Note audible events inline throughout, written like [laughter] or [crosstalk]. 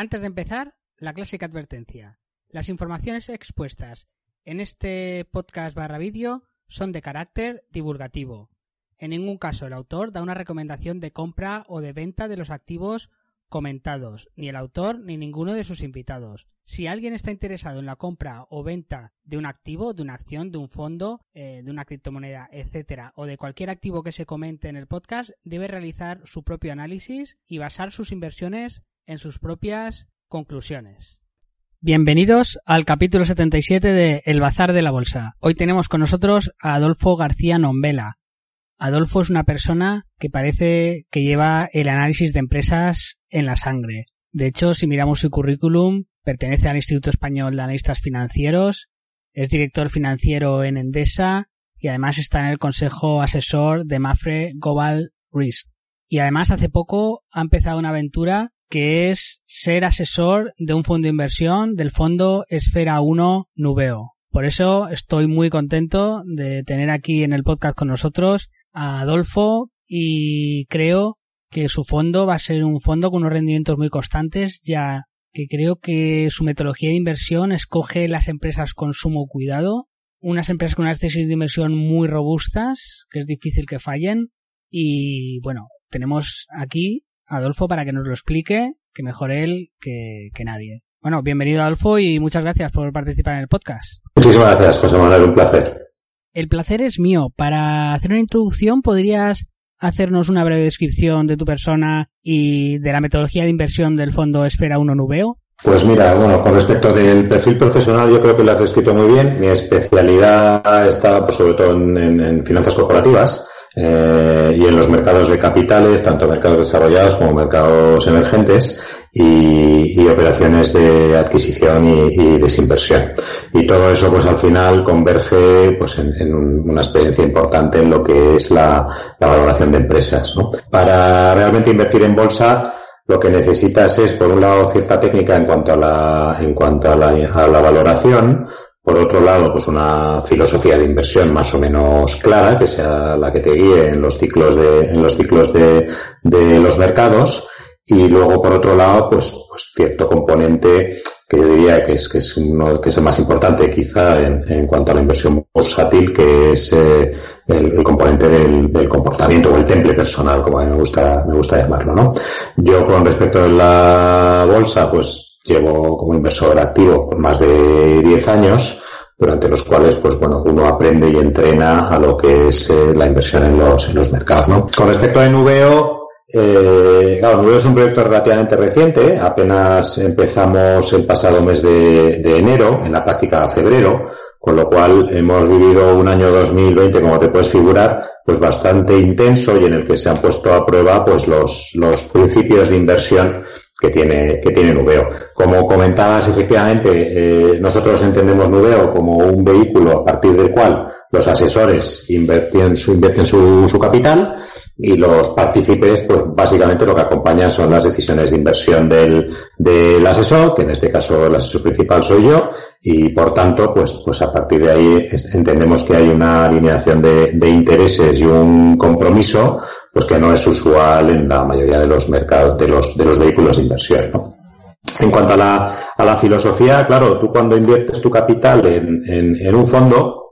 Antes de empezar, la clásica advertencia. Las informaciones expuestas en este podcast barra vídeo son de carácter divulgativo. En ningún caso el autor da una recomendación de compra o de venta de los activos comentados, ni el autor ni ninguno de sus invitados. Si alguien está interesado en la compra o venta de un activo, de una acción, de un fondo, eh, de una criptomoneda, etcétera, o de cualquier activo que se comente en el podcast, debe realizar su propio análisis y basar sus inversiones en sus propias conclusiones. Bienvenidos al capítulo 77 de El Bazar de la Bolsa. Hoy tenemos con nosotros a Adolfo García Nombela. Adolfo es una persona que parece que lleva el análisis de empresas en la sangre. De hecho, si miramos su currículum, pertenece al Instituto Español de Analistas Financieros, es director financiero en Endesa y además está en el consejo asesor de Mafre Global Risk. Y además hace poco ha empezado una aventura que es ser asesor de un fondo de inversión del fondo Esfera 1 Nubeo. Por eso estoy muy contento de tener aquí en el podcast con nosotros a Adolfo y creo que su fondo va a ser un fondo con unos rendimientos muy constantes ya que creo que su metodología de inversión escoge las empresas con sumo cuidado, unas empresas con unas tesis de inversión muy robustas, que es difícil que fallen y bueno, tenemos aquí Adolfo para que nos lo explique, que mejor él que, nadie. Bueno, bienvenido Adolfo y muchas gracias por participar en el podcast. Muchísimas gracias, José Manuel, un placer. El placer es mío. Para hacer una introducción, ¿podrías hacernos una breve descripción de tu persona y de la metodología de inversión del fondo Esfera 1 Nubeo? Pues mira, bueno, con respecto del perfil profesional, yo creo que lo has descrito muy bien. Mi especialidad está, pues, sobre todo en finanzas corporativas eh, y en los mercados de capitales, tanto mercados desarrollados como mercados emergentes y, operaciones de adquisición y, desinversión. Y todo eso pues al final converge pues en, una experiencia importante en lo que es la, valoración de empresas. Para realmente invertir en bolsa, lo que necesitas es, por un lado, cierta técnica en cuanto a la, en cuanto a la, a la valoración, por otro lado, pues una filosofía de inversión más o menos clara, que sea la que te guíe en los ciclos de, en los ciclos de, de los mercados. Y luego, por otro lado, pues, pues cierto componente que yo diría que es, que es uno, que es el más importante quizá en, en cuanto a la inversión bursátil, que es eh, el, componente del, del, comportamiento o el temple personal, como a mí me gusta, me gusta llamarlo, ¿no? Yo con respecto a la bolsa, pues Llevo como inversor activo más de 10 años, durante los cuales, pues bueno, uno aprende y entrena a lo que es eh, la inversión en los, en los mercados, ¿no? Con respecto a Nubeo, eh, claro, Nubeo es un proyecto relativamente reciente, apenas empezamos el pasado mes de, de, enero, en la práctica febrero, con lo cual hemos vivido un año 2020, como te puedes figurar, pues bastante intenso y en el que se han puesto a prueba pues los, los principios de inversión que tiene, que tiene Nubeo. Como comentabas, efectivamente, eh, nosotros entendemos Nubeo como un vehículo a partir del cual los asesores invierten su, capital y los partícipes, pues básicamente lo que acompañan son las decisiones de inversión del, del asesor, que en este caso el asesor principal soy yo, y por tanto, pues, pues a partir de ahí entendemos que hay una alineación de, de intereses y un compromiso, pues que no es usual en la mayoría de los mercados, de los, de los vehículos de inversión, ¿no? En cuanto a la, a la filosofía, claro, tú cuando inviertes tu capital en, en, en un fondo,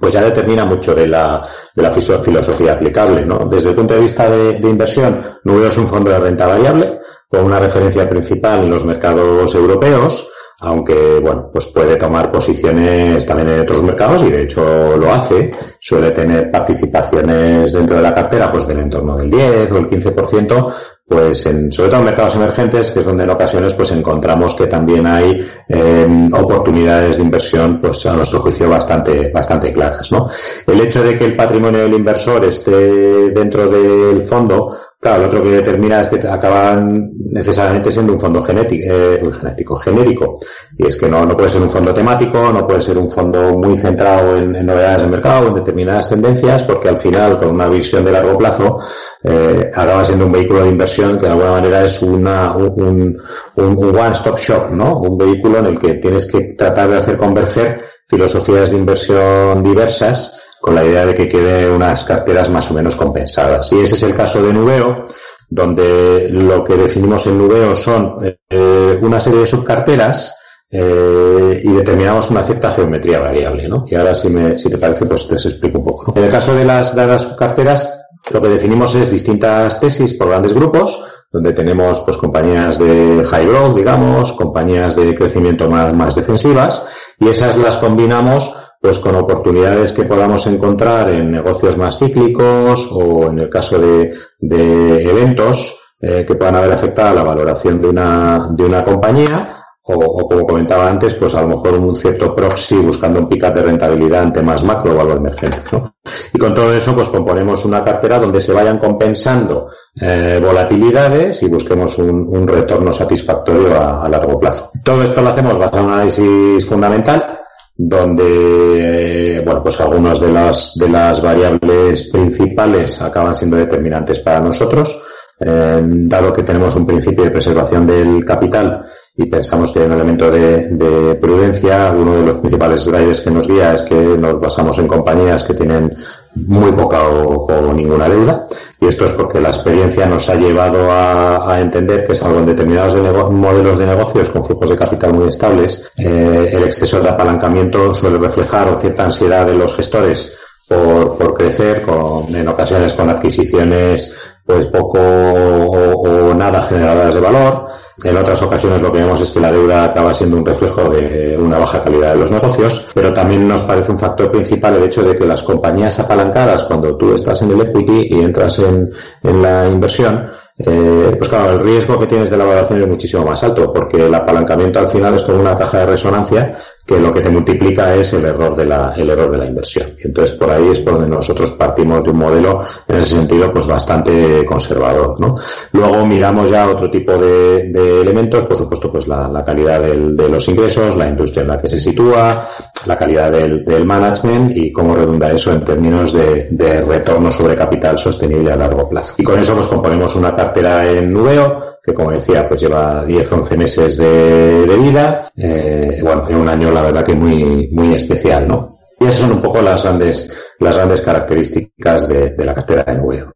pues ya determina mucho de la, de la filosofía aplicable, ¿no? Desde el punto de vista de, inversión, Nubeo es un fondo de renta variable con una referencia principal en los mercados europeos, aunque bueno, pues puede tomar posiciones también en otros mercados y de hecho lo hace, suele tener participaciones dentro de la cartera pues del entorno del 10 o el 15%, pues en, sobre todo en mercados emergentes, que es donde en ocasiones pues encontramos que también hay eh, oportunidades de inversión, pues a nuestro juicio bastante, bastante claras, ¿no? El hecho de que el patrimonio del inversor esté dentro del fondo, claro, lo otro que determina es que acaban necesariamente siendo un fondo genético, eh, genético, genérico. Y es que no, no puede ser un fondo temático, no puede ser un fondo muy centrado en, en novedades de mercado, en determinadas tendencias, porque al final, con una visión de largo plazo, eh, acaba siendo un vehículo de inversión que de alguna manera es una, un, un, one-stop shop, ¿no? Un vehículo en el que tienes que tratar de hacer converger filosofías de inversión diversas con la idea de que quede unas carteras más o menos compensadas. Y ese es el caso de Nubeo, donde lo que definimos en Nubeo son eh, una serie de subcarteras eh, y determinamos una cierta geometría variable, ¿no? Y ahora, si, me, si te parece, pues te explico un poco. En el caso de las, de subcarteras, lo que definimos es distintas tesis por grandes grupos, donde tenemos pues compañías de high growth, digamos, compañías de crecimiento más, más defensivas, y esas las combinamos pues con oportunidades que podamos encontrar en negocios más cíclicos o en el caso de, de eventos eh, que puedan haber afectado a la valoración de una, de una compañía o, como comentaba antes, pues a lo mejor un cierto proxy buscando un pick de rentabilidad ante más macro o algo emergente. ¿no? Y con todo eso, pues componemos una cartera donde se vayan compensando eh, volatilidades y busquemos un, retorno satisfactorio a, largo plazo. Todo esto lo hacemos basado en un análisis fundamental donde bueno pues algunas de las de las variables principales acaban siendo determinantes para nosotros eh, dado que tenemos un principio de preservación del capital y pensamos que hay un elemento de, prudencia, uno de los principales drivers que nos guía es que nos basamos en compañías que tienen muy poca o, ninguna deuda. Y esto es porque la experiencia nos ha llevado a, entender que salvo en determinados modelos de negocios con flujos de capital muy estables, eh, el exceso de apalancamiento suele reflejar o cierta ansiedad de los gestores por, por crecer, con, en ocasiones con adquisiciones pues poco o, nada generadoras de valor. En otras ocasiones lo que vemos es que la deuda acaba siendo un reflejo de una baja calidad de los negocios, pero también nos parece un factor principal el hecho de que las compañías apalancadas, cuando tú estás en el equity y entras en, en la inversión, eh, pues claro, el riesgo que tienes de la valoración es muchísimo más alto, porque el apalancamiento al final es como una caja de resonancia que lo que te multiplica es el error de la, el error de la inversión. Entonces por ahí es por donde nosotros partimos de un modelo en ese sentido pues bastante conservador, ¿no? Luego miramos ya otro tipo de, elementos, por supuesto pues la, calidad de los ingresos, la industria en la que se sitúa, la calidad del, management y cómo redunda eso en términos de, retorno sobre capital sostenible a largo plazo. Y con eso pues componemos una cartera en Nubeo que como decía pues lleva 10-11 meses de, vida, eh, bueno, en un año la verdad que muy, muy especial, ¿no? Y esas son un poco las grandes, las grandes características de, la cartera de Nubeo.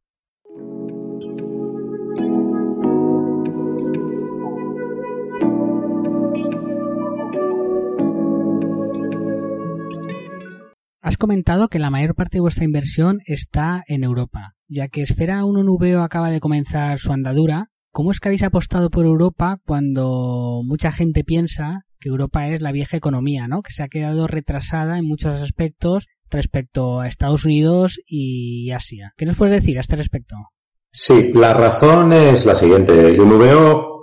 Has comentado que la mayor parte de vuestra inversión está en Europa, ya que Esfera 1 Nubeo acaba de comenzar su andadura. ¿Cómo es que habéis apostado por Europa cuando mucha gente piensa que Europa es la vieja economía, ¿no? Que se ha quedado retrasada en muchos aspectos respecto a Estados Unidos y Asia. ¿Qué nos puedes decir a este respecto? Sí, la razón es la siguiente. Yo no veo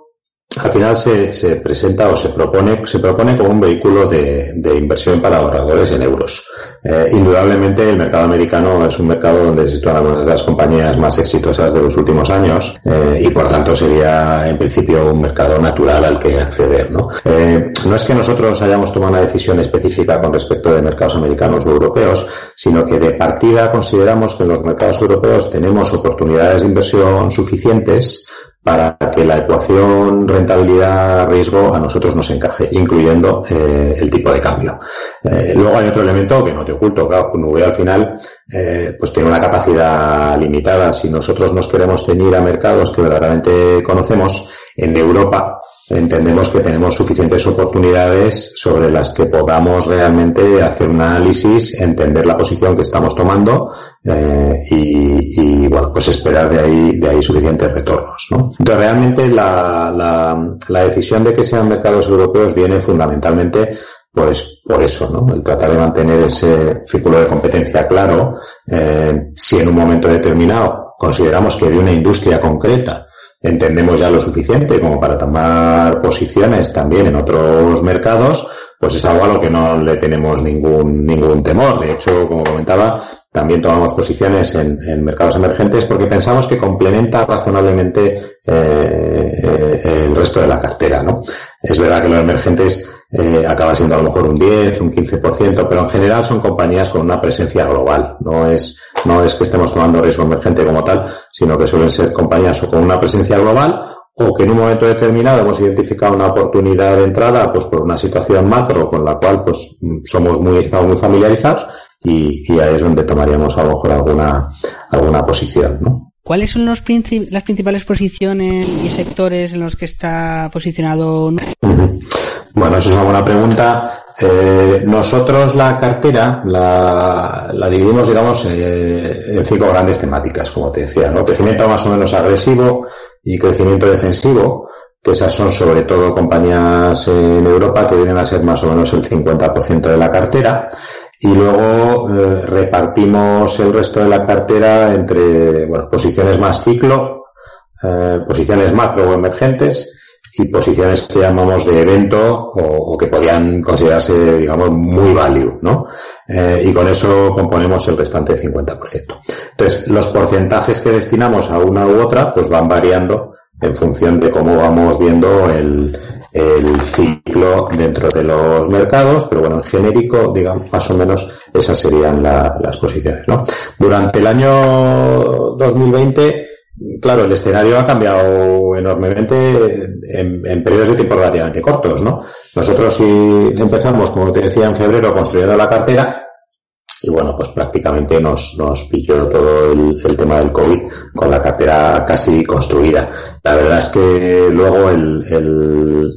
al final se, se, presenta o se propone, se propone como un vehículo de, de inversión para ahorradores en euros. Eh, indudablemente el mercado americano es un mercado donde se sitúan algunas de las compañías más exitosas de los últimos años eh, y por tanto sería en principio un mercado natural al que acceder. ¿no? Eh, no es que nosotros hayamos tomado una decisión específica con respecto de mercados americanos o europeos, sino que de partida consideramos que en los mercados europeos tenemos oportunidades de inversión suficientes para que la ecuación rentabilidad-riesgo a nosotros nos encaje, incluyendo eh, el tipo de cambio. Eh, luego hay otro elemento que no te oculto, claro, Nube al final eh, pues tiene una capacidad limitada. Si nosotros nos queremos ceñir a mercados que verdaderamente conocemos, en Europa entendemos que tenemos suficientes oportunidades sobre las que podamos realmente hacer un análisis, entender la posición que estamos tomando eh, y, bueno, pues esperar de ahí, suficientes retornos. ¿no? Entonces realmente la decisión de que sean mercados europeos viene fundamentalmente pues por eso, ¿no? El tratar de mantener ese círculo de competencia claro, eh, si en un momento determinado consideramos que de una industria concreta entendemos ya lo suficiente como para tomar posiciones también en otros mercados, pues es algo a lo que no le tenemos ningún, ningún temor. De hecho, como comentaba, también tomamos posiciones en, mercados emergentes porque pensamos que complementa razonablemente eh, eh, el resto de la cartera, ¿no? Es verdad que los emergentes eh, acaba siendo a lo mejor un 10, un 15%, pero en general son compañías con una presencia global. No es, no es que estemos tomando riesgo emergente como tal, sino que suelen ser compañías o con una presencia global o que en un momento determinado hemos identificado una oportunidad de entrada pues por una situación macro con la cual pues somos muy, muy familiarizados y, y ahí es donde tomaríamos a lo mejor alguna, alguna posición, ¿no? ¿Cuáles son los las principales posiciones y sectores en los que está posicionado? Bueno, eso es una buena pregunta. Eh, nosotros la cartera la, la dividimos, digamos, eh, en cinco grandes temáticas, como te decía, ¿no? Crecimiento más o menos agresivo y crecimiento defensivo, que esas son sobre todo compañías en Europa que vienen a ser más o menos el 50% de la cartera. Y luego eh, repartimos el resto de la cartera entre, bueno, posiciones más ciclo, eh, posiciones macro o emergentes, y posiciones que llamamos de evento o, que podían considerarse, digamos, muy value, ¿no? Eh, y con eso componemos el restante 50%. Entonces, los porcentajes que destinamos a una u otra, pues van variando en función de cómo vamos viendo el, el ciclo dentro de los mercados, pero bueno, en genérico, digamos, más o menos esas serían las posiciones, ¿no? Durante el año 2020, Claro, el escenario ha cambiado enormemente en, periodos de tiempo relativamente cortos, ¿no? Nosotros si empezamos, como te decía, en febrero construyendo la cartera y bueno, pues prácticamente nos, nos pilló todo el, tema del COVID con la cartera casi construida. La verdad es que luego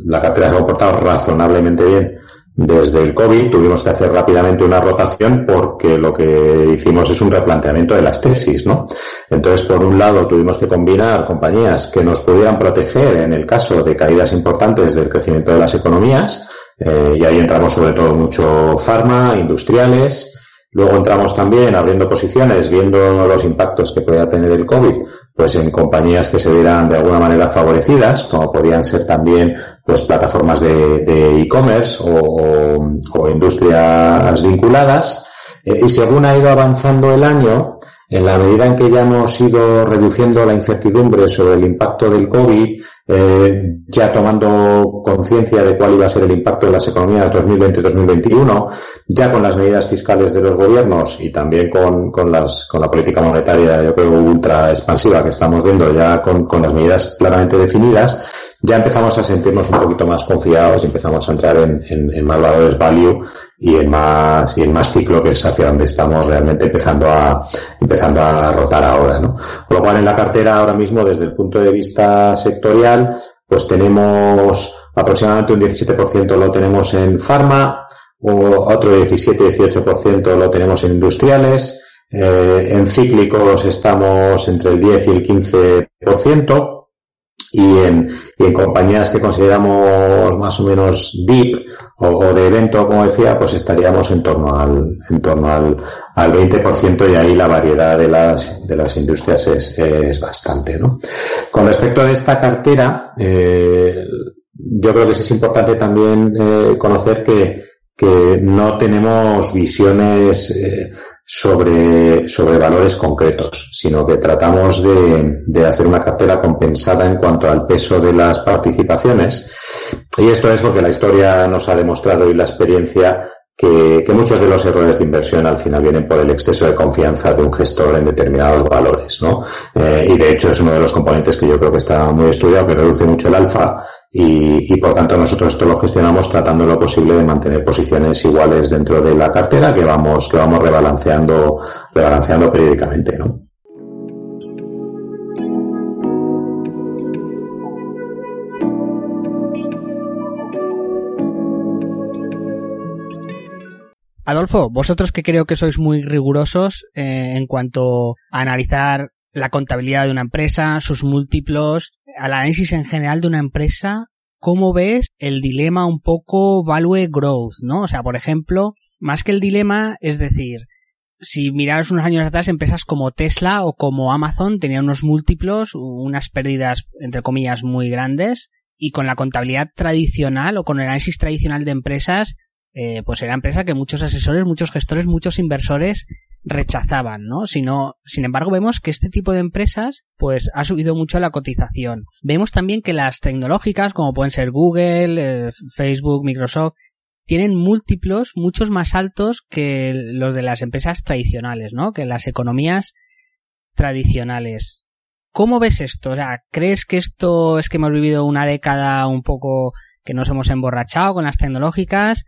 la cartera se ha comportado razonablemente bien desde el COVID tuvimos que hacer rápidamente una rotación porque lo que hicimos es un replanteamiento de las tesis, ¿no? Entonces, por un lado, tuvimos que combinar compañías que nos pudieran proteger en el caso de caídas importantes del crecimiento de las economías, eh, y ahí entramos sobre todo mucho farma, industriales, Luego entramos también abriendo posiciones, viendo los impactos que pueda tener el COVID, pues en compañías que se vieran de alguna manera favorecidas, como podrían ser también pues plataformas de e-commerce o, industrias vinculadas. Eh, y según ha ido avanzando el año, en la medida en que ya hemos ido reduciendo la incertidumbre sobre el impacto del COVID, eh, ya tomando conciencia de cuál iba a ser el impacto de las economías 2020-2021, ya con las medidas fiscales de los gobiernos y también con, con, las, con la política monetaria, yo creo, ultra expansiva que estamos viendo, ya con, con las medidas claramente definidas, ya empezamos a sentirnos un poquito más confiados y empezamos a entrar en, en, más valores value y en más y en más ciclo que es hacia donde estamos realmente empezando a empezando a rotar ahora, ¿no? Con lo cual en la cartera ahora mismo desde el punto de vista sectorial pues tenemos aproximadamente un 17% lo tenemos en farma, otro 17-18% lo tenemos en industriales, eh, en cíclicos estamos entre el 10 y el 15%, y en, en compañías que consideramos más o menos deep o, de evento, como decía, pues estaríamos en torno al, en torno al, al 20% y ahí la variedad de las, de las industrias es, es bastante, ¿no? Con respecto a esta cartera, eh, yo creo que es importante también eh, conocer que, que no tenemos visiones eh, sobre, sobre valores concretos, sino que tratamos de, de, hacer una cartera compensada en cuanto al peso de las participaciones. Y esto es porque la historia nos ha demostrado y la experiencia que, muchos de los errores de inversión al final vienen por el exceso de confianza de un gestor en determinados valores, ¿no? Eh, y de hecho es uno de los componentes que yo creo que está muy estudiado, que reduce mucho el alfa y, y por tanto nosotros esto lo gestionamos tratando lo posible de mantener posiciones iguales dentro de la cartera que vamos, que vamos rebalanceando, rebalanceando periódicamente, ¿no? Adolfo, vosotros que creo que sois muy rigurosos eh, en cuanto a analizar la contabilidad de una empresa, sus múltiplos, al análisis en general de una empresa, ¿cómo ves el dilema un poco value growth, no? O sea, por ejemplo, más que el dilema, es decir, si miraros unos años atrás, empresas como Tesla o como Amazon tenían unos múltiplos, unas pérdidas, entre comillas, muy grandes, y con la contabilidad tradicional o con el análisis tradicional de empresas, eh, pues era empresa que muchos asesores, muchos gestores, muchos inversores rechazaban, ¿no? Sino, sin embargo, vemos que este tipo de empresas, pues, ha subido mucho la cotización. Vemos también que las tecnológicas, como pueden ser Google, eh, Facebook, Microsoft, tienen múltiplos muchos más altos que los de las empresas tradicionales, ¿no? Que las economías tradicionales. ¿Cómo ves esto? ¿crees que esto es que hemos vivido una década un poco que nos hemos emborrachado con las tecnológicas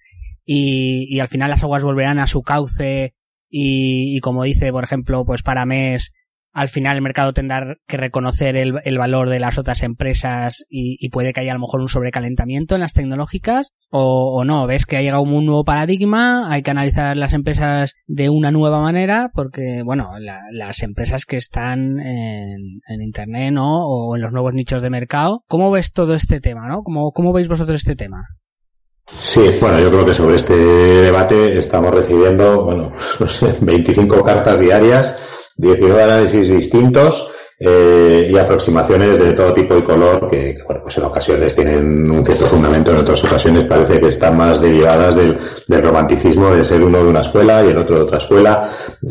y, y al final las aguas volverán a su cauce y, y, como dice, por ejemplo, pues para mes al final el mercado tendrá que reconocer el, valor de las otras empresas y, puede que haya a lo mejor un sobrecalentamiento en las tecnológicas o, no, ves que ha llegado un nuevo paradigma, hay que analizar las empresas de una nueva manera porque, bueno, las empresas que están en, Internet, ¿no? O en los nuevos nichos de mercado. ¿Cómo ves todo este tema, no? ¿Cómo, cómo veis vosotros este tema? Sí, bueno, yo creo que sobre este debate estamos recibiendo, bueno, [laughs] no sé, 25 cartas diarias 19 análisis distintos eh, y aproximaciones de todo tipo y color que, bueno, pues en ocasiones tienen un cierto fundamento, en otras ocasiones parece que están más derivadas del, romanticismo de ser uno de una escuela y el otro de otra escuela.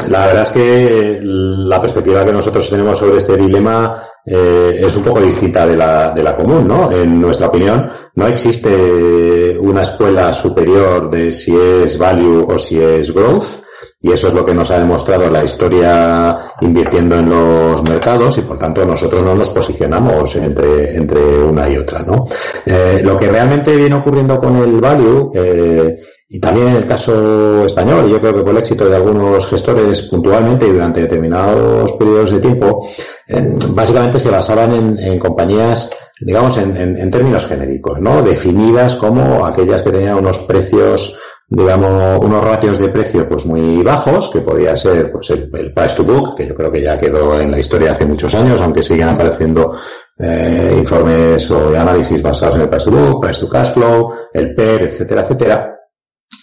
La verdad es que la perspectiva que nosotros tenemos sobre este dilema eh, es un poco distinta de la, de la común, ¿no? En nuestra opinión, no existe una escuela superior de si es value o si es growth y eso es lo que nos ha demostrado la historia invirtiendo en los mercados y por tanto nosotros no nos posicionamos entre, entre una y otra, ¿no? Eh, lo que realmente viene ocurriendo con el value, eh, y también en el caso español, yo creo que por el éxito de algunos gestores puntualmente y durante determinados periodos de tiempo, eh, básicamente se basaban en, compañías digamos, en, en, términos genéricos, ¿no? Definidas como aquellas que tenían unos precios digamos, unos ratios de precio pues muy bajos, que podía ser pues el, price to book, que yo creo que ya quedó en la historia hace muchos años, aunque siguen apareciendo eh, informes o análisis basados en el price to book, price to cash flow, el PER, etcétera, etcétera,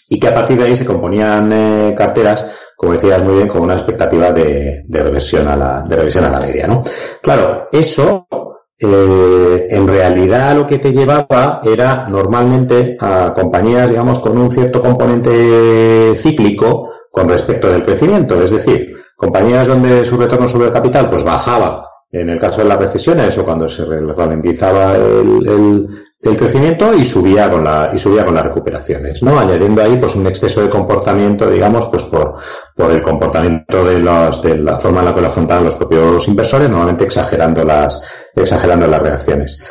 y que a partir de ahí se componían eh, carteras, como decías muy bien, con una expectativa de, de reversión a la, de reversión a la media, ¿no? Claro, eso eh, en realidad lo que te llevaba era normalmente a compañías, digamos, con un cierto componente cíclico con respecto del crecimiento. Es decir, compañías donde su retorno sobre el capital pues bajaba en el caso de las recesiones o cuando se ralentizaba el, el, crecimiento y subía con la y subía con las recuperaciones, ¿no? Añadiendo ahí pues un exceso de comportamiento, digamos, pues por, por el comportamiento de los, de la forma en la que lo afrontaban los propios inversores, normalmente exagerando las, exagerando las reacciones.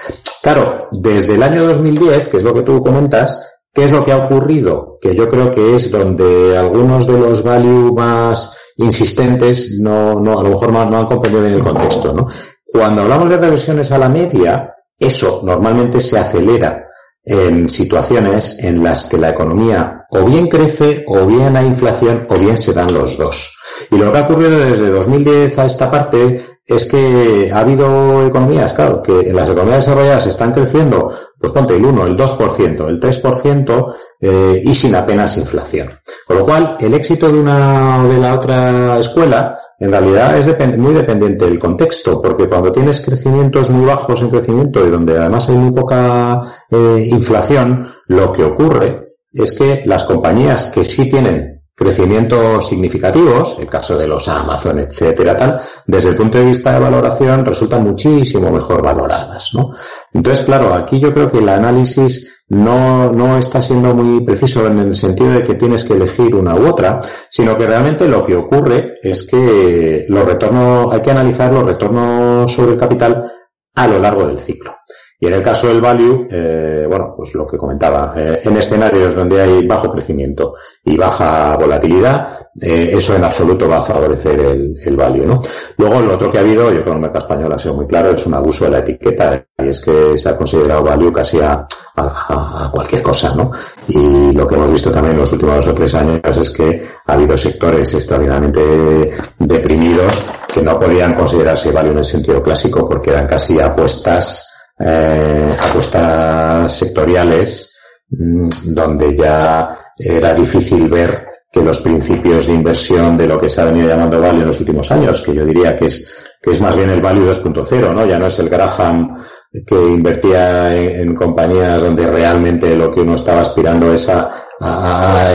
Claro, desde el año 2010, que es lo que tú comentas, ¿Qué es lo que ha ocurrido? Que yo creo que es donde algunos de los value más insistentes no, no, a lo mejor no, han comprendido en el contexto, ¿no? Cuando hablamos de reversiones a la media, eso normalmente se acelera en situaciones en las que la economía o bien crece o bien hay inflación o bien se dan los dos. Y lo que ha ocurrido desde 2010 a esta parte es que ha habido economías, claro, que las economías desarrolladas están creciendo, pues ponte el 1, el 2%, el 3% eh, y sin apenas inflación. Con lo cual, el éxito de una o de la otra escuela en realidad es muy dependiente del contexto, porque cuando tienes crecimientos muy bajos en crecimiento y donde además hay muy poca eh, inflación, lo que ocurre es que las compañías que sí tienen crecimientos significativos, el caso de los Amazon, etcétera, tal, desde el punto de vista de valoración resultan muchísimo mejor valoradas, ¿no? Entonces, claro, aquí yo creo que el análisis no, no está siendo muy preciso en el sentido de que tienes que elegir una u otra, sino que realmente lo que ocurre es que los retornos, hay que analizar los retornos sobre el capital a lo largo del ciclo. Y en el caso del value, eh, bueno, pues lo que comentaba, eh, en escenarios donde hay bajo crecimiento y baja volatilidad, eh, eso en absoluto va a favorecer el, el, value, ¿no? Luego, lo otro que ha habido, yo creo que el mercado español ha sido muy claro, es un abuso de la etiqueta, y es que se ha considerado value casi a, a, a cualquier cosa, ¿no? Y lo que hemos visto también en los últimos dos o tres años es que ha habido sectores extraordinariamente deprimidos que no podían considerarse value en el sentido clásico porque eran casi apuestas eh, apuestas sectoriales mm, donde ya era difícil ver que los principios de inversión de lo que se ha venido llamando value en los últimos años, que yo diría que es, que es más bien el value 2.0, ¿no? Ya no es el Graham que invertía en, compañías donde realmente lo que uno estaba aspirando es a,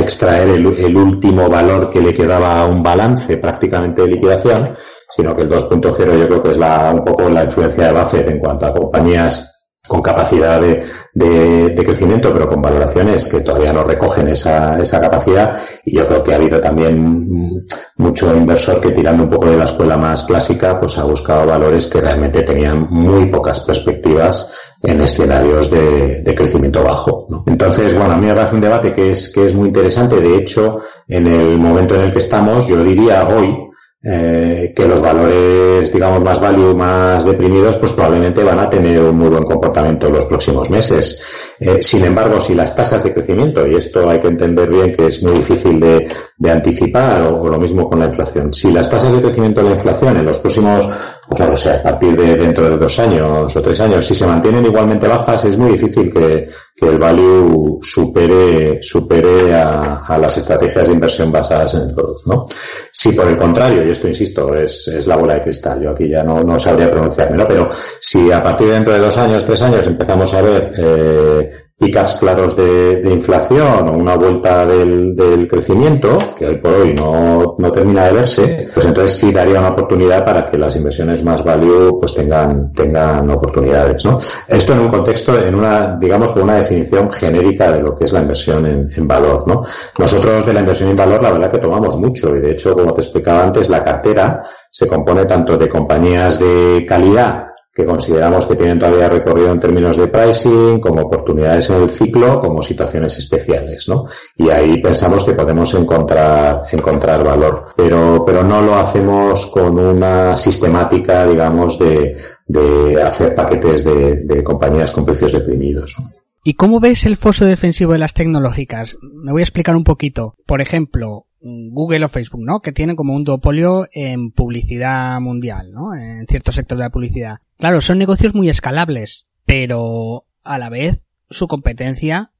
extraer el, el, último valor que le quedaba a un balance prácticamente de liquidación, sino que el 2.0 yo creo que es la, un poco la influencia de Buffett en cuanto a compañías con capacidad de, de, de, crecimiento, pero con valoraciones que todavía no recogen esa, esa capacidad. Y yo creo que ha habido también mucho inversor que tirando un poco de la escuela más clásica, pues ha buscado valores que realmente tenían muy pocas perspectivas en escenarios de, de crecimiento bajo. Entonces, bueno, a mí me parece un debate que es, que es muy interesante. De hecho, en el momento en el que estamos, yo diría hoy, eh, que los valores, digamos, más value, más deprimidos, pues probablemente van a tener un muy buen comportamiento en los próximos meses. Eh, sin embargo, si las tasas de crecimiento, y esto hay que entender bien que es muy difícil de, anticipar, o, lo mismo con la inflación, si las tasas de crecimiento de la inflación en los próximos, pues no sé, a partir de dentro de dos años o tres años, si se mantienen igualmente bajas, es muy difícil que, que el value supere, supere a, las estrategias de inversión basadas en el producto, ¿no? Si por el contrario, y esto insisto, es, es la bola de cristal, yo aquí ya no, no sabría pronunciarme, ¿no? Pero si a partir de dentro de dos años, tres años empezamos a ver eh, picas claros de, inflación o una vuelta del, crecimiento, que hoy por hoy no, no, termina de verse, pues entonces sí daría una oportunidad para que las inversiones más value pues tengan, tengan oportunidades, ¿no? Esto en un contexto, en una, digamos, con una definición genérica de lo que es la inversión en valor, ¿no? Nosotros de la inversión en valor, la verdad que tomamos mucho y de hecho, como te explicaba antes, la cartera se compone tanto de compañías de calidad que consideramos que tienen todavía recorrido en términos de pricing, como oportunidades en el ciclo, como situaciones especiales, ¿no? Y ahí pensamos que podemos encontrar, encontrar valor. Pero, pero no lo hacemos con una sistemática, digamos, de, de hacer paquetes de, de compañías con precios deprimidos. ¿Y cómo ves el foso defensivo de las tecnológicas? Me voy a explicar un poquito. Por ejemplo, Google o Facebook, ¿no? Que tienen como un duopolio en publicidad mundial, ¿no? En ciertos sectores de la publicidad. Claro, son negocios muy escalables, pero a la vez su competencia,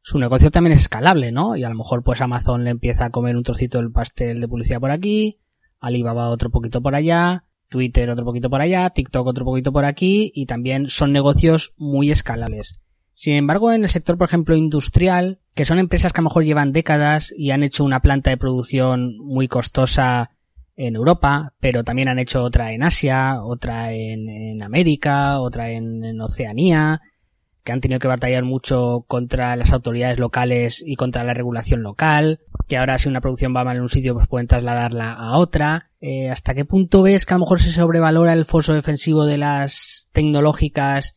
su negocio también es escalable, ¿no? Y a lo mejor pues Amazon le empieza a comer un trocito del pastel de publicidad por aquí, Alibaba otro poquito por allá, Twitter otro poquito por allá, TikTok otro poquito por aquí, y también son negocios muy escalables. Sin embargo, en el sector, por ejemplo, industrial, que son empresas que a lo mejor llevan décadas y han hecho una planta de producción muy costosa en Europa, pero también han hecho otra en Asia, otra en, América, otra en, Oceanía, que han tenido que batallar mucho contra las autoridades locales y contra la regulación local, que ahora si una producción va mal en un sitio pues pueden trasladarla a otra. Eh, ¿Hasta qué punto ves que a lo mejor se sobrevalora el foso defensivo de las tecnológicas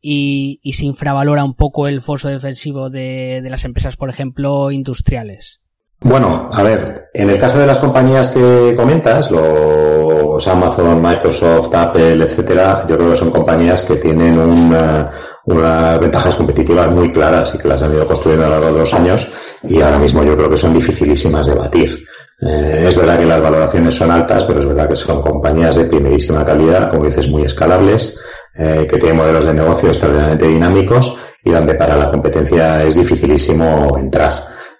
y, se infravalora un poco el foso defensivo de, las empresas, por ejemplo, industriales? Bueno, a ver, en el caso de las compañías que comentas, los Amazon, Microsoft, Apple, etcétera, yo creo que son compañías que tienen una, unas ventajas competitivas muy claras y que las han ido construyendo a lo largo de los años y ahora mismo yo creo que son dificilísimas de batir. Eh, es verdad que las valoraciones son altas, pero es verdad que son compañías de primerísima calidad, como dices, muy escalables, eh, que tienen modelos de negocio extraordinariamente dinámicos y donde para la competencia es dificilísimo entrar.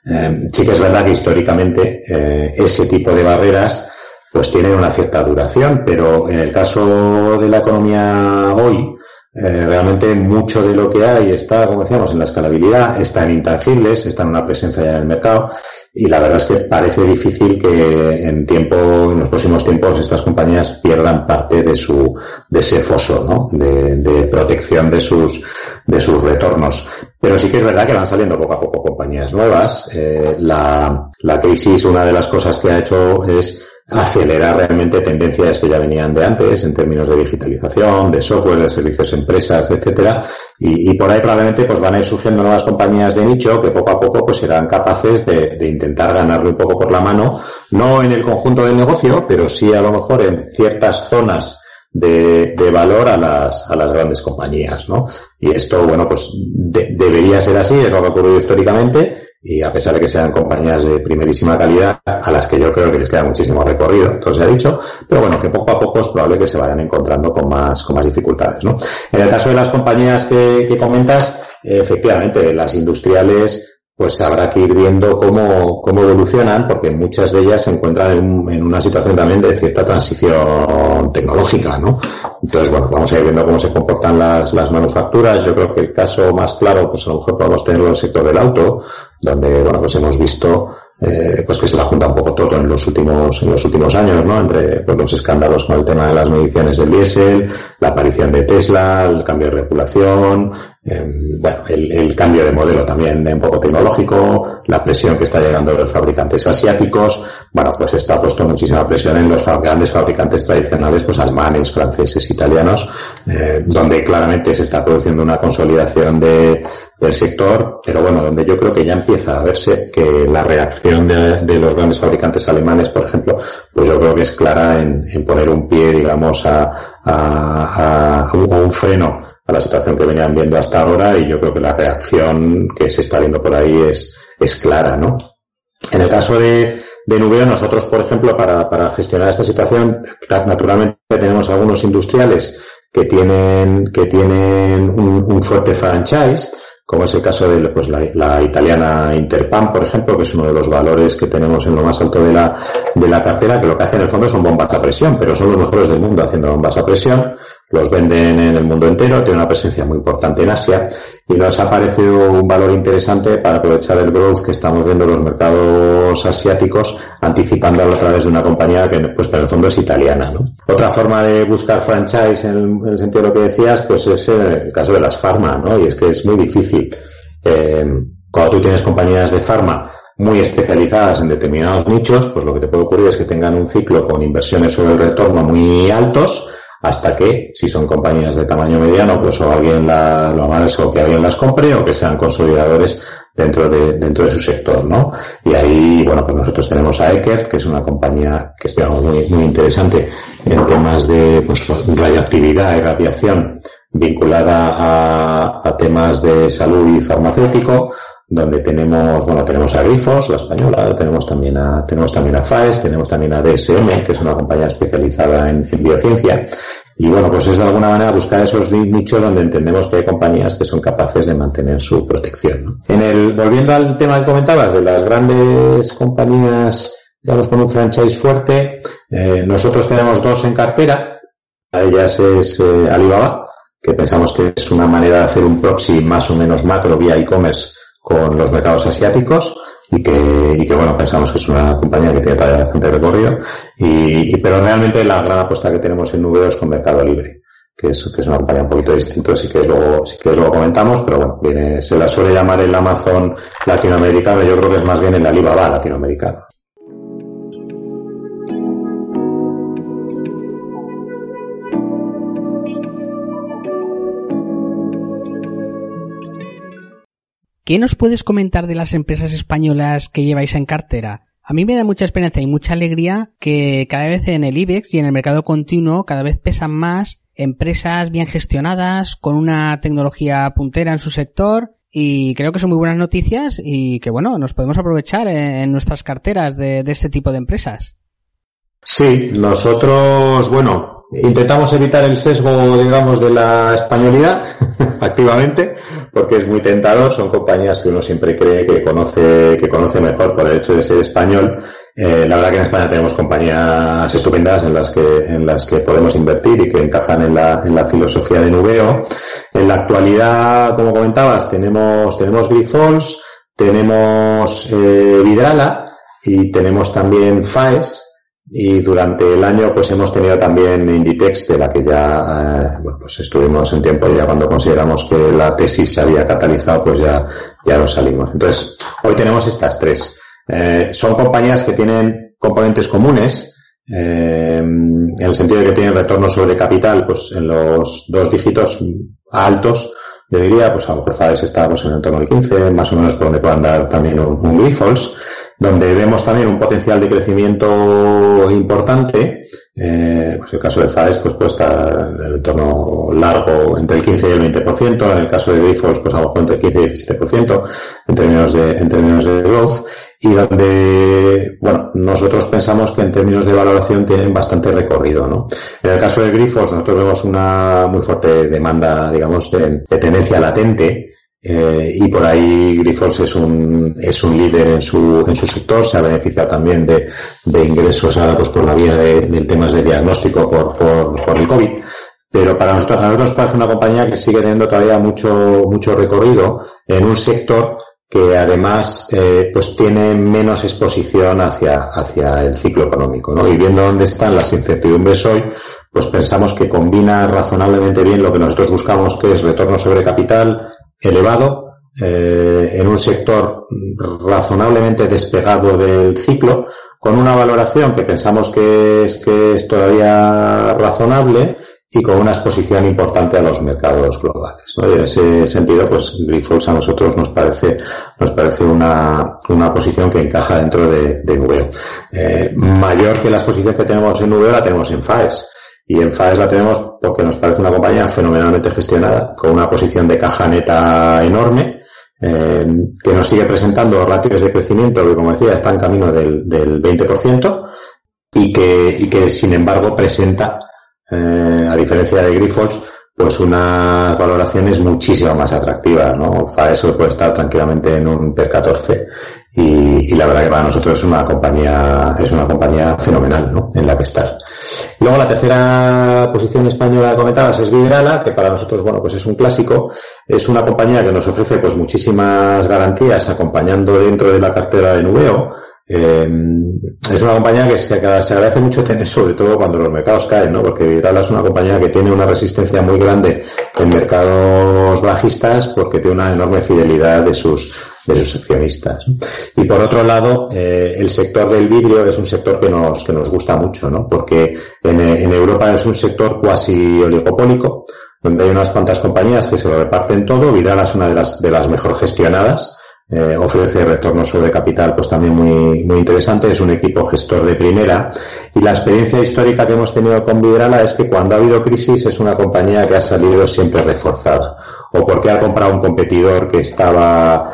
Eh, sí que es verdad que históricamente eh, ese tipo de barreras pues tienen una cierta duración, pero en el caso de la economía hoy, eh, realmente mucho de lo que hay está, como decíamos, en la escalabilidad, está en intangibles, está en una presencia ya en el mercado y la verdad es que parece difícil que en tiempo, en los próximos tiempos, estas compañías pierdan parte de su, de ese foso, ¿no? De, protección de sus, de sus retornos. Pero sí que es verdad que van saliendo poco a poco compañías nuevas. Eh, la, la crisis, una de las cosas que ha hecho es acelerar realmente tendencias que ya venían de antes en términos de digitalización, de software, de servicios empresas, etcétera, y, por ahí probablemente pues van a ir surgiendo nuevas compañías de nicho que poco a poco pues serán capaces de, de intentar ganarle un poco por la mano, no en el conjunto del negocio, pero sí a lo mejor en ciertas zonas de, de, valor a las, a las grandes compañías, ¿no? Y esto, bueno, pues debería ser así, es lo que ha ocurrido históricamente, y a pesar de que sean compañías de primerísima calidad, a las que yo creo que les queda muchísimo recorrido, todo se ha dicho, pero bueno, que poco a poco es probable que se vayan encontrando con más, con más dificultades, ¿no? En el caso de las compañías que, que comentas, efectivamente, las industriales pues habrá que ir viendo cómo, cómo evolucionan, porque muchas de ellas se encuentran en, en, una situación también de cierta transición tecnológica, ¿no? Entonces, bueno, vamos a ir viendo cómo se comportan las, las manufacturas. Yo creo que el caso más claro, pues a lo mejor podemos tenerlo en el sector del auto, donde, bueno, pues hemos visto eh, pues que se la junta un poco todo en los últimos en los últimos años, ¿no? Entre pues, los escándalos con el tema de las mediciones del diésel, la aparición de Tesla, el cambio de regulación, eh, bueno, el, el, cambio de modelo también de un poco tecnológico, la presión que está llegando de los fabricantes asiáticos, bueno, pues está puesto muchísima presión en los grandes fabricantes tradicionales, pues alemanes, franceses, italianos, eh, donde claramente se está produciendo una consolidación de, del sector, pero bueno, donde yo creo que ya empieza a verse que la reacción de, los grandes fabricantes alemanes, por ejemplo, pues yo creo que es clara en, poner un pie, digamos, a, a, un freno a la situación que venían viendo hasta ahora y yo creo que la reacción que se está viendo por ahí es, es clara, ¿no? En el caso de, de Nubeo, nosotros, por ejemplo, para, para gestionar esta situación, naturalmente tenemos algunos industriales que tienen, que tienen un fuerte franchise, como es el caso de pues, la, italiana Interpam, por ejemplo, que es uno de los valores que tenemos en lo más alto de la, de la cartera, que lo que hace en el fondo son bombas a presión, pero son los mejores del mundo haciendo bombas a presión, los venden en el mundo entero, tiene una presencia muy importante en Asia y nos ha parecido un valor interesante para aprovechar el growth que estamos viendo en los mercados asiáticos, anticipándolo a través de una compañía que, pues, en el fondo es italiana. ¿no? Otra forma de buscar franchise en el, sentido de lo que decías, pues es el caso de las farma, ¿no? Y es que es muy difícil. Eh, cuando tú tienes compañías de farma muy especializadas en determinados nichos, pues lo que te puede ocurrir es que tengan un ciclo con inversiones sobre el retorno muy altos, hasta que, si son compañías de tamaño mediano, pues o alguien la, lo más o que alguien las compre o que sean consolidadores dentro de, dentro de su sector, ¿no? Y ahí, bueno, pues nosotros tenemos a Eckert, que es una compañía que es muy, muy interesante en temas de pues, radioactividad y radiación vinculada a, a temas de salud y farmacéutico, donde tenemos, bueno, tenemos a Grifos, la española, tenemos también a, tenemos también a FAES, tenemos también a DSM, que es una compañía especializada en, biociencia. Y bueno, pues es de alguna manera buscar esos nichos donde entendemos que hay compañías que son capaces de mantener su protección. En el, volviendo al tema que comentabas de las grandes compañías, digamos, con un franchise fuerte, eh, nosotros tenemos dos en cartera. A ellas es eh, Alibaba, que pensamos que es una manera de hacer un proxy más o menos macro vía e-commerce con los mercados asiáticos y que, y que bueno, pensamos que es una compañía que tiene todavía bastante recorrido y, pero realmente la gran apuesta que tenemos en Nubeo es con Mercado Libre que es, que es una compañía un poquito distinta, así que luego, sí que luego comentamos, pero bueno, viene, se la suele llamar el Amazon latinoamericano, yo creo que es más bien el Alibaba latinoamericano. ¿Qué nos puedes comentar de las empresas españolas que lleváis en cartera? A mí me da mucha experiencia y mucha alegría que cada vez en el IBEX y en el mercado continuo cada vez pesan más empresas bien gestionadas, con una tecnología puntera en su sector y creo que son muy buenas noticias y que bueno, nos podemos aprovechar en nuestras carteras de, de este tipo de empresas. Sí, nosotros, bueno, intentamos evitar el sesgo, digamos, de la españolidad [laughs] activamente, porque es muy tentador. Son compañías que uno siempre cree que conoce, que conoce mejor por el hecho de ser español. Eh, la verdad que en España tenemos compañías estupendas en las que, en las que podemos invertir y que encajan en la, en la filosofía de Nubeo. En la actualidad, como comentabas, tenemos, tenemos Grifols, tenemos eh, Vidrala y tenemos también FAES, y durante el año pues hemos tenido también Inditex, de la que ya eh, pues estuvimos en tiempo ya cuando consideramos que la tesis se había catalizado, pues ya, ya lo salimos. Entonces, hoy tenemos estas tres. Eh, son compañías que tienen componentes comunes, eh, en el sentido de que tienen retorno sobre capital, pues en los dos dígitos altos, yo diría, pues a lo mejor FAES está pues, en el entorno del 15, más o menos por donde puedan dar también un, un donde vemos también un potencial de crecimiento importante. Eh, pues el caso de FAES pues puede en el entorno largo entre el 15 y el 20%, en el caso de Grifols pues a lo mejor entre el 15 y el 17% en términos de, en términos de growth y donde, bueno, nosotros pensamos que en términos de valoración tienen bastante recorrido, ¿no? En el caso de Grifos nosotros vemos una muy fuerte demanda, digamos, de tendencia latente, eh, y por ahí Grifols es un, es un líder en su, en su sector, se ha beneficiado también de, de ingresos ahora pues por la vía de, del temas de diagnóstico por, por, por el COVID. Pero para nosotros, a nosotros parece una compañía que sigue teniendo todavía mucho, mucho recorrido en un sector que además eh, pues tiene menos exposición hacia, hacia el ciclo económico, ¿no? Y viendo dónde están las incertidumbres hoy, pues pensamos que combina razonablemente bien lo que nosotros buscamos, que es retorno sobre capital, elevado eh, en un sector razonablemente despegado del ciclo, con una valoración que pensamos que es, que es todavía razonable y con una exposición importante a los mercados globales. ¿no? Y en ese sentido, pues Grifols a nosotros nos parece, nos parece una, una posición que encaja dentro de, de. Eh, mayor que la exposición que tenemos en Nubeo la tenemos en FAES. Y en FAES la tenemos porque nos parece una compañía fenomenalmente gestionada, con una posición de caja neta enorme, eh, que nos sigue presentando ratios de crecimiento que, como decía, está en camino del, del 20% y que, y que, sin embargo, presenta eh, a diferencia de Grifols, pues unas valoraciones muchísimo más atractivas, ¿no? FAES puede estar tranquilamente en un PER 14 y, y, la verdad que para nosotros es una compañía, es una compañía fenomenal, ¿no? En la que estar. Luego la tercera posición española que comentabas es Vidrala, que para nosotros, bueno, pues es un clásico. Es una compañía que nos ofrece pues muchísimas garantías acompañando dentro de la cartera de Nubeo eh, es una compañía que se, agradece mucho tener, sobre todo cuando los mercados caen, ¿no? Porque Vidrala es una compañía que tiene una resistencia muy grande en mercados bajistas porque tiene una enorme fidelidad de sus, de sus accionistas. Y por otro lado, eh, el sector del vidrio es un sector que nos, que nos gusta mucho, ¿no? Porque en, en Europa es un sector cuasi oligopólico, donde hay unas cuantas compañías que se lo reparten todo. Vidrala es una de las, de las mejor gestionadas eh, ofrece retorno sobre capital pues también muy, muy interesante, es un equipo gestor de primera. Y la experiencia histórica que hemos tenido con Vidrala es que cuando ha habido crisis es una compañía que ha salido siempre reforzada. O porque ha comprado un competidor que estaba,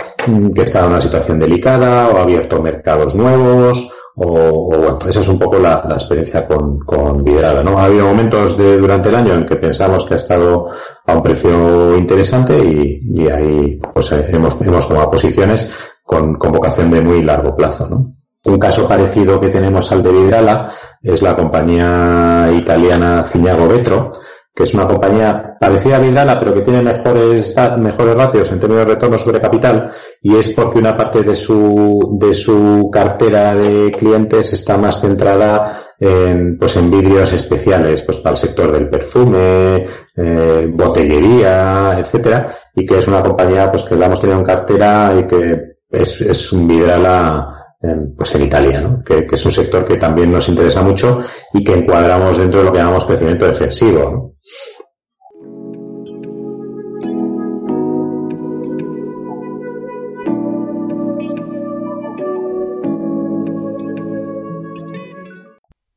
que estaba en una situación delicada o ha abierto mercados nuevos o, bueno, esa es un poco la, experiencia con, con Vidrala, ¿no? Ha habido momentos de, durante el año en que pensamos que ha estado a un precio interesante y, ahí pues eh, hemos, hemos tomado posiciones con, con vocación de muy largo plazo, ¿no? Un caso parecido que tenemos al de Vidrala es la compañía italiana Cignago Vetro, que es una compañía parecida a Vidrala, pero que tiene mejores, mejores ratios en términos de retorno sobre capital, y es porque una parte de su, de su cartera de clientes está más centrada en, pues en vidrios especiales, pues para el sector del perfume, eh, botellería, etcétera, y que es una compañía pues que la hemos tenido en cartera y que es, es un Vidrala pues en Italia, ¿no? que, es un sector que también nos interesa mucho y que encuadramos dentro de lo que llamamos crecimiento defensivo.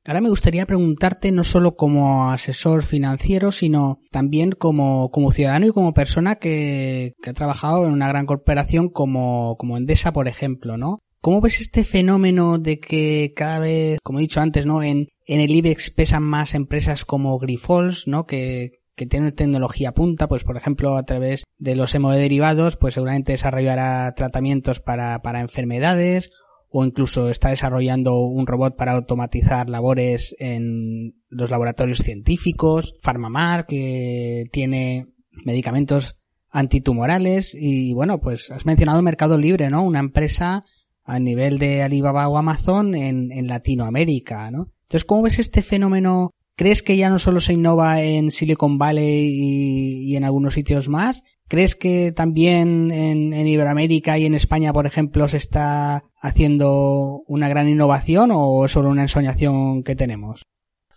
Ahora me gustaría preguntarte no solo como asesor financiero, sino también como, como ciudadano y como persona que, que, ha trabajado en una gran corporación como, como Endesa, por ejemplo, ¿no? ¿Cómo ves este fenómeno de que cada vez, como he dicho antes, ¿no? En, en el IBEX pesan más empresas como Grifols, ¿no? Que, tienen tecnología punta, pues por ejemplo a través de los hemoderivados, pues seguramente desarrollará tratamientos para, para enfermedades o incluso está desarrollando un robot para automatizar labores en los laboratorios científicos, Pharmamar que tiene medicamentos antitumorales y bueno, pues has mencionado Mercado Libre, ¿no? Una empresa a nivel de Alibaba o Amazon en, en Latinoamérica, ¿no? Entonces, ¿cómo ves este fenómeno? ¿Crees que ya no solo se innova en Silicon Valley y, en algunos sitios más? ¿Crees que también en, Iberoamérica y en España, por ejemplo, se está haciendo una gran innovación o es solo una ensoñación que tenemos?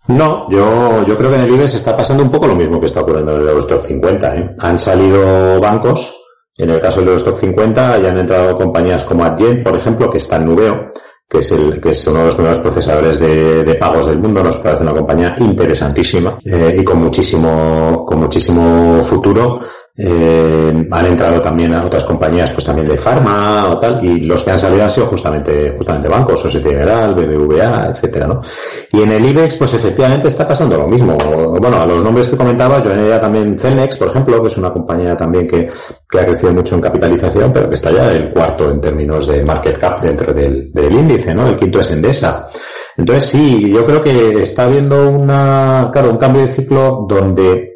No, yo, yo creo que en el IBEX está pasando un poco lo mismo que está ocurriendo en el Eurostock 50. ¿eh? Han salido bancos en el caso del Eurostock 50 ya han entrado compañías como Adyen, por ejemplo, que está en Nubeo, que es, el, que es uno de los primeros procesadores de, de pagos del mundo. Nos parece una compañía interesantísima eh, y con muchísimo, con muchísimo futuro. Eh, han entrado también a otras compañías, pues también de farma o tal, y los que han salido han sido justamente, justamente bancos, Societe General, BBVA, etcétera, ¿no? Y en el IBEX, pues efectivamente está pasando lo mismo. Bueno, a los nombres que comentaba, yo añadía también Cenex, por ejemplo, que es una compañía también que, que ha crecido mucho en capitalización, pero que está ya el cuarto en términos de market cap dentro del, del índice, ¿no? El quinto es Endesa. Entonces sí, yo creo que está habiendo una, claro, un cambio de ciclo donde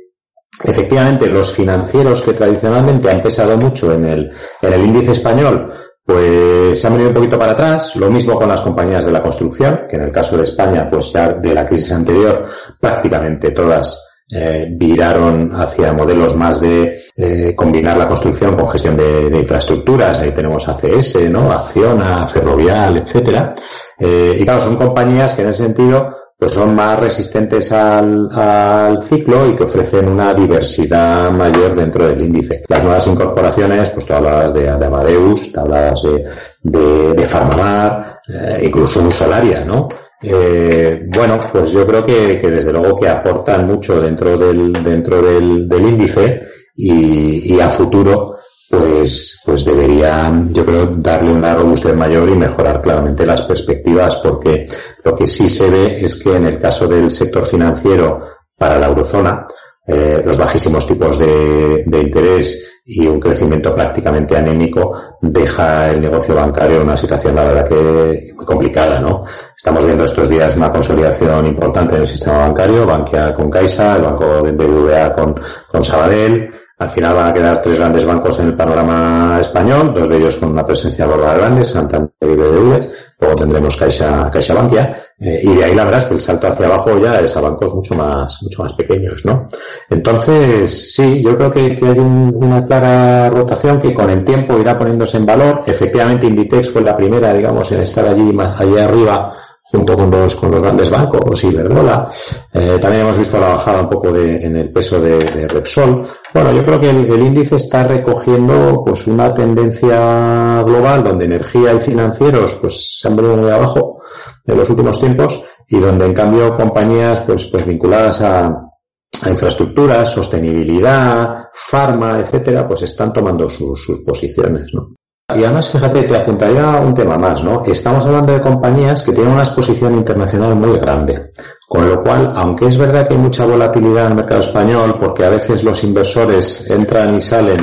efectivamente los financieros que tradicionalmente han pesado mucho en el, en el índice español, pues se han venido un poquito para atrás, lo mismo con las compañías de la construcción, que en el caso de España, pues ya de la crisis anterior, prácticamente todas eh, viraron hacia modelos más de eh, combinar la construcción con gestión de, de, infraestructuras. Ahí tenemos ACS, ¿no? Acciona, Ferrovial, etcétera. Eh, y claro, son compañías que en ese sentido pues son más resistentes al, al, ciclo y que ofrecen una diversidad mayor dentro del índice. Las nuevas incorporaciones, pues tú hablabas de, de Amadeus, tú hablabas de, de, de Farmamar, eh, incluso Solaria, ¿no? Eh, bueno, pues yo creo que, que, desde luego que aportan mucho dentro del, dentro del, del índice y, y a futuro pues, pues deberían, yo creo, darle una robustez mayor y mejorar claramente las perspectivas, porque lo que sí se ve es que en el caso del sector financiero para la eurozona, eh, los bajísimos tipos de, de, interés y un crecimiento prácticamente anémico deja el negocio bancario en una situación, la verdad que muy complicada, ¿no? Estamos viendo estos días una consolidación importante en el sistema bancario, Bankia con Caixa, el banco de BBVA con, con Sabadell, al final van a quedar tres grandes bancos en el panorama español, dos de ellos con una presencia global grande, Santander y BBV, luego tendremos Caixa, Caixa Bankia, eh, y de ahí la verdad es que el salto hacia abajo ya es a bancos mucho más, mucho más pequeños, ¿no? Entonces, sí, yo creo que, hay un, una clara rotación que con el tiempo irá poniéndose en valor. Efectivamente, Inditex fue la primera, digamos, en estar allí, más allá arriba, junto con los, con los grandes bancos, Iberdrola. Eh, también hemos visto la bajada un poco de, en el peso de, Repsol. Bueno, yo creo que el, el, índice está recogiendo pues una tendencia global donde energía y financieros pues se han venido muy abajo en los últimos tiempos y donde en cambio compañías pues, pues vinculadas a, a infraestructuras, sostenibilidad, farma, etcétera, pues están tomando sus, sus posiciones, ¿no? Y además, fíjate, te apuntaría un tema más, ¿no? Estamos hablando de compañías que tienen una exposición internacional muy grande. Con lo cual, aunque es verdad que hay mucha volatilidad en el mercado español, porque a veces los inversores entran y salen,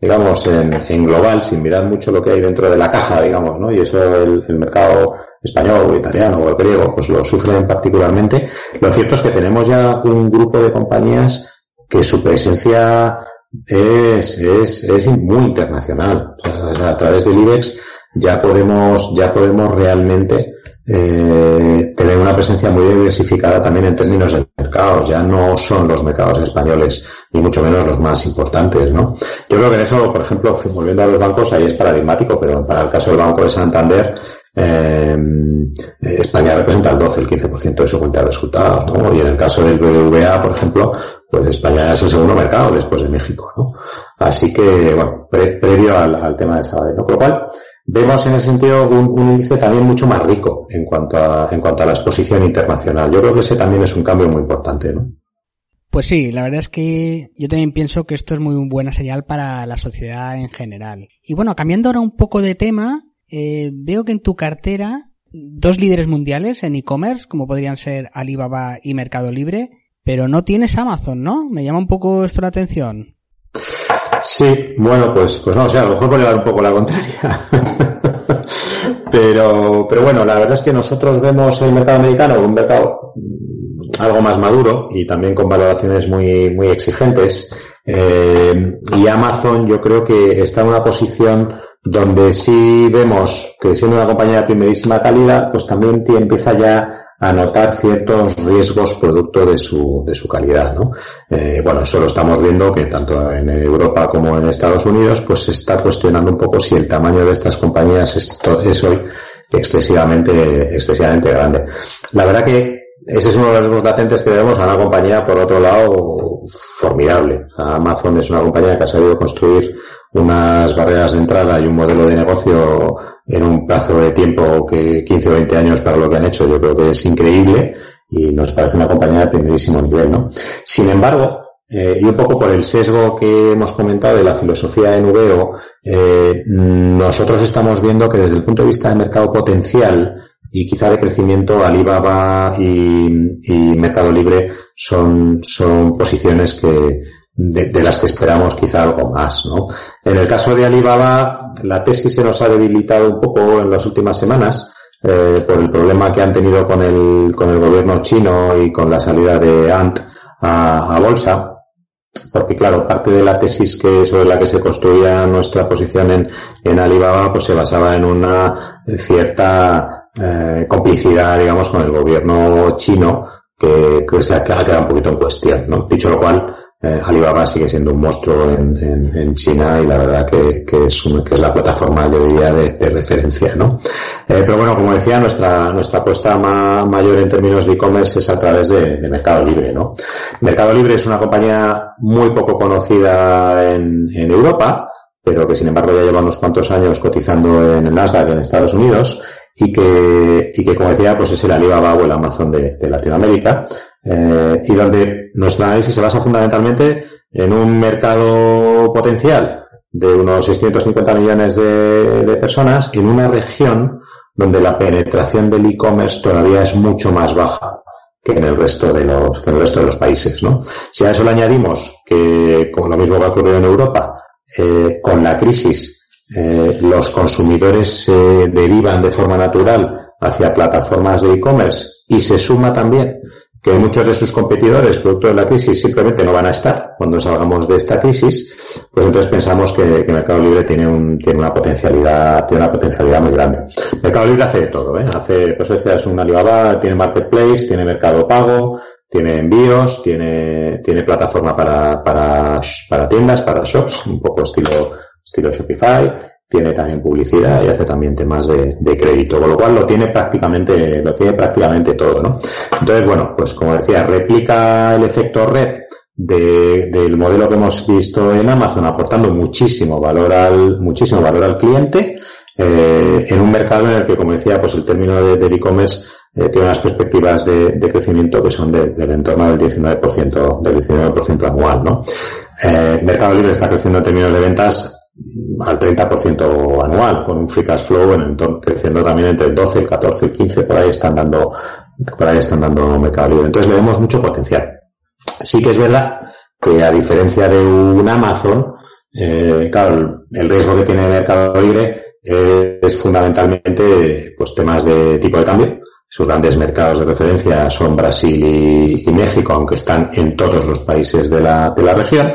digamos, en, global, sin mirar mucho lo que hay dentro de la caja, digamos, ¿no? Y eso el, el mercado español o italiano o el griego, pues lo sufren particularmente. Lo cierto es que tenemos ya un grupo de compañías que su presencia es, es, es muy internacional. A través del IBEX ya podemos, ya podemos realmente eh, tener una presencia muy diversificada también en términos de mercados. Ya no son los mercados españoles, ni mucho menos los más importantes, ¿no? Yo creo que en eso, por ejemplo, volviendo a los bancos, ahí es paradigmático, pero para el caso del Banco de Santander, eh, España representa el 12, el 15% de su cuenta de resultados, ¿no? Y en el caso del BBVA, por ejemplo, pues España es el segundo mercado después de México, ¿no? Así que, bueno, pre previo al, al, tema de Sabadell, ¿no? Por lo cual, vemos en ese sentido un, un, índice también mucho más rico en cuanto, a, en cuanto a la exposición internacional. Yo creo que ese también es un cambio muy importante, ¿no? Pues sí, la verdad es que yo también pienso que esto es muy buena señal para la sociedad en general. Y bueno, cambiando ahora un poco de tema, eh, veo que en tu cartera dos líderes mundiales en e-commerce, como podrían ser Alibaba y Mercado Libre, pero no tienes Amazon, ¿no? Me llama un poco esto la atención. Sí, bueno, pues, pues no, o sea, a lo mejor por llevar un poco la contraria. [laughs] pero, pero bueno, la verdad es que nosotros vemos el mercado americano un mercado mm, algo más maduro y también con valoraciones muy, muy exigentes. Eh, y Amazon yo creo que está en una posición donde sí vemos que siendo una compañía de primerísima calidad, pues también empieza ya a notar ciertos riesgos producto de su, de su calidad, ¿no? Eh, bueno, eso lo estamos viendo que tanto en Europa como en Estados Unidos, pues se está cuestionando un poco si el tamaño de estas compañías es, es hoy excesivamente, excesivamente grande. La verdad que ese es uno de los latentes que vemos a una compañía, por otro lado, formidable. Amazon es una compañía que ha sabido construir unas barreras de entrada y un modelo de negocio en un plazo de tiempo que 15 o 20 años para lo que han hecho, yo creo que es increíble y nos parece una compañía de primerísimo nivel, ¿no? Sin embargo, eh, y un poco por el sesgo que hemos comentado de la filosofía de Nubeo, eh, nosotros estamos viendo que desde el punto de vista de mercado potencial y quizá de crecimiento, Alibaba y, Mercado Libre son, son posiciones que, de, de, las que esperamos quizá algo más, ¿no? En el caso de Alibaba, la tesis se nos ha debilitado un poco en las últimas semanas eh, por el problema que han tenido con el, con el gobierno chino y con la salida de Ant a, a bolsa. Porque claro, parte de la tesis que sobre la que se construía nuestra posición en, en Alibaba, pues se basaba en una cierta eh, complicidad, digamos, con el gobierno chino, que, que ha quedado un poquito en cuestión, ¿no? Dicho lo cual, eh, Alibaba sigue siendo un monstruo en, China y la verdad que, es, que es la plataforma, yo diría, de, referencia, ¿no? Eh, pero bueno, como decía, nuestra, nuestra apuesta mayor en términos de e-commerce es a través de, Mercado Libre, ¿no? Mercado Libre es una compañía muy poco conocida en, Europa, pero que sin embargo ya lleva unos cuantos años cotizando en el Nasdaq en Estados Unidos y que, y que como decía, pues es el Alibaba o el Amazon de, Latinoamérica, eh, y donde nuestro análisis se basa fundamentalmente en un mercado potencial de unos 650 millones de, personas en una región donde la penetración del e-commerce todavía es mucho más baja que en el resto de los que en el resto de los países, ¿no? Si a eso le añadimos que, como lo mismo va a ocurrir en Europa, eh, con la crisis eh, los consumidores se derivan de forma natural hacia plataformas de e-commerce y se suma también que muchos de sus competidores, producto de la crisis, simplemente no van a estar cuando salgamos de esta crisis, pues entonces pensamos que, Mercado Libre tiene, un, tiene una potencialidad, tiene una potencialidad muy grande. Mercado Libre hace de todo, ¿eh? Hace, pues es un Alibaba, tiene marketplace, tiene mercado pago, tiene envíos, tiene, tiene plataforma para, para, para tiendas, para shops, un poco estilo estilo Shopify, tiene también publicidad y hace también temas de, crédito, con lo cual lo tiene prácticamente, lo tiene prácticamente todo, ¿no? Entonces, bueno, pues como decía, replica el efecto red del modelo que hemos visto en Amazon, aportando muchísimo valor al, muchísimo valor al cliente, eh, en un mercado en el que, como decía, pues el término de e-commerce eh, tiene unas perspectivas de, crecimiento que son del entorno del 19%, del 19% anual, ¿no? Eh, Mercado Libre está creciendo en términos de ventas al 30% anual, con un free cash flow en entorno, creciendo también entre el 12, el 14, el 15, por ahí están dando, por ahí están dando Mercado Libre. Entonces le vemos mucho potencial. Sí que es verdad que a diferencia de un Amazon, eh, claro, el riesgo que tiene Mercado Libre es fundamentalmente pues temas de tipo de cambio. Sus grandes mercados de referencia son Brasil y, México, aunque están en todos los países de la, de la región.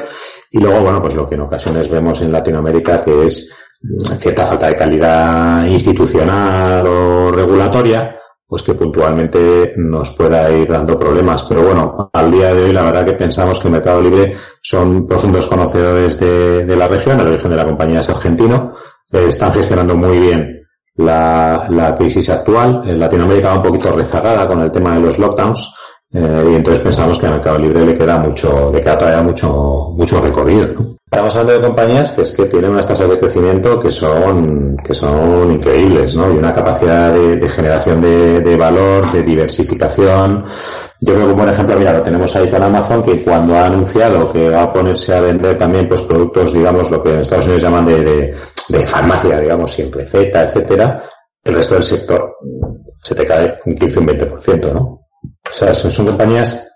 Y luego, bueno, pues lo que en ocasiones vemos en Latinoamérica, que es mm, cierta falta de calidad institucional o regulatoria, pues que puntualmente nos pueda ir dando problemas. Pero bueno, al día de hoy la verdad que pensamos que Mercado Libre son profundos conocedores de, de la región, el origen de la compañía es argentino, eh, están gestionando muy bien la, la crisis actual. En Latinoamérica va un poquito rezagada con el tema de los lockdowns, eh, y entonces pensamos que al Mercado Libre le queda mucho, le queda todavía mucho, mucho recorrido. Estamos hablando de compañías que es que tienen unas tasas de crecimiento que son, que son increíbles, ¿no? Y una capacidad de, generación de, valor, de diversificación. Yo creo que un buen ejemplo, mira, lo tenemos ahí con Amazon, que cuando ha anunciado que va a ponerse a vender también, pues, productos, digamos, lo que en Estados Unidos llaman de, de, farmacia, digamos, siempre Z, etcétera, el resto del sector se te cae un 15, un 20%, ¿no? O sea, son, compañías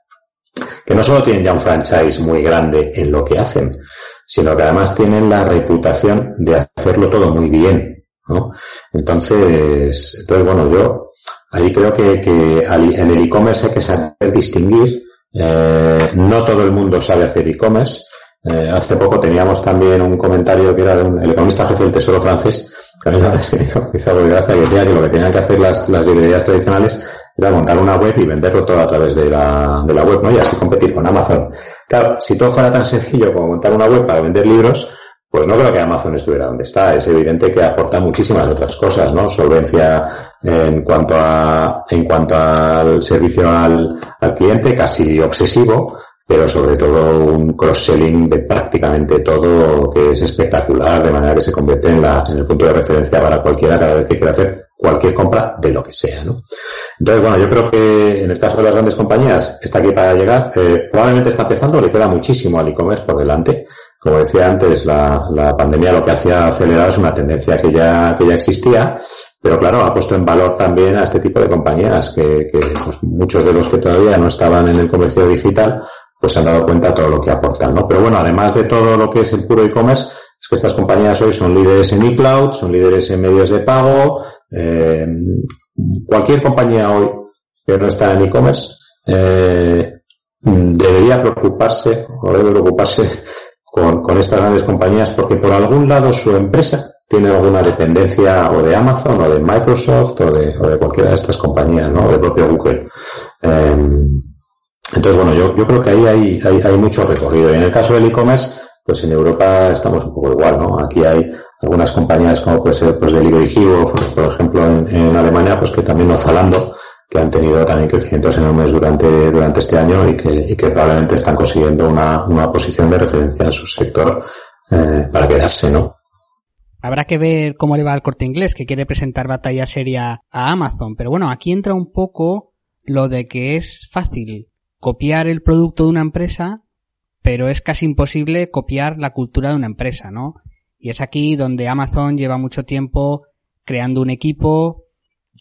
que no solo tienen ya un franchise muy grande en lo que hacen, sino que además tienen la reputación de hacerlo todo muy bien, ¿no? Entonces, entonces bueno, yo ahí creo que, que en el e-commerce hay que saber distinguir. Eh, no todo el mundo sabe hacer e-commerce. Eh, hace poco teníamos también un comentario que era de un, el economista jefe del Tesoro francés, que a mí me [laughs] hizo, que que lo que tenían que hacer las, las librerías tradicionales era montar una web y venderlo todo a través de la, de la web, ¿no? Y así competir con Amazon. Claro, si todo fuera tan sencillo como montar una web para vender libros, pues no creo que Amazon estuviera donde está. Es evidente que aporta muchísimas otras cosas, ¿no? Solvencia en cuanto a, en cuanto al servicio al, al cliente, casi obsesivo, pero sobre todo un cross-selling de prácticamente todo que es espectacular, de manera que se convierte en, la, en el punto de referencia para cualquiera cada vez que quiera hacer cualquier compra de lo que sea, ¿no? Entonces, bueno, yo creo que en el caso de las grandes compañías está aquí para llegar. Eh, probablemente está empezando, le queda muchísimo al e-commerce por delante. Como decía antes, la, la pandemia lo que hacía acelerar es una tendencia que ya, que ya existía, pero claro, ha puesto en valor también a este tipo de compañías que, que pues, muchos de los que todavía no estaban en el comercio digital, pues se han dado cuenta de todo lo que aportan, ¿no? Pero bueno, además de todo lo que es el puro e-commerce, es que estas compañías hoy son líderes en e-cloud, son líderes en medios de pago. Eh, cualquier compañía hoy que no está en e-commerce eh, debería preocuparse o debe preocuparse con, estas grandes compañías porque por algún lado su empresa tiene alguna dependencia o de Amazon o de Microsoft o de, o de cualquiera de estas compañías, ¿no? O de propio Google. Eh, entonces, bueno, yo, yo creo que ahí hay, hay, hay mucho recorrido. Y en el caso del e-commerce, pues en Europa estamos un poco igual, ¿no? Aquí hay algunas compañías como puede ser pues Delivery Hero, por ejemplo, en, en Alemania, pues que también no falando, que han tenido también crecimientos enormes durante, durante este año y que, y que probablemente están consiguiendo una, una posición de referencia en su sector eh, para quedarse, ¿no? Habrá que ver cómo le va al corte inglés, que quiere presentar batalla seria a Amazon. Pero bueno, aquí entra un poco lo de que es fácil copiar el producto de una empresa, pero es casi imposible copiar la cultura de una empresa, ¿no? Y es aquí donde Amazon lleva mucho tiempo creando un equipo,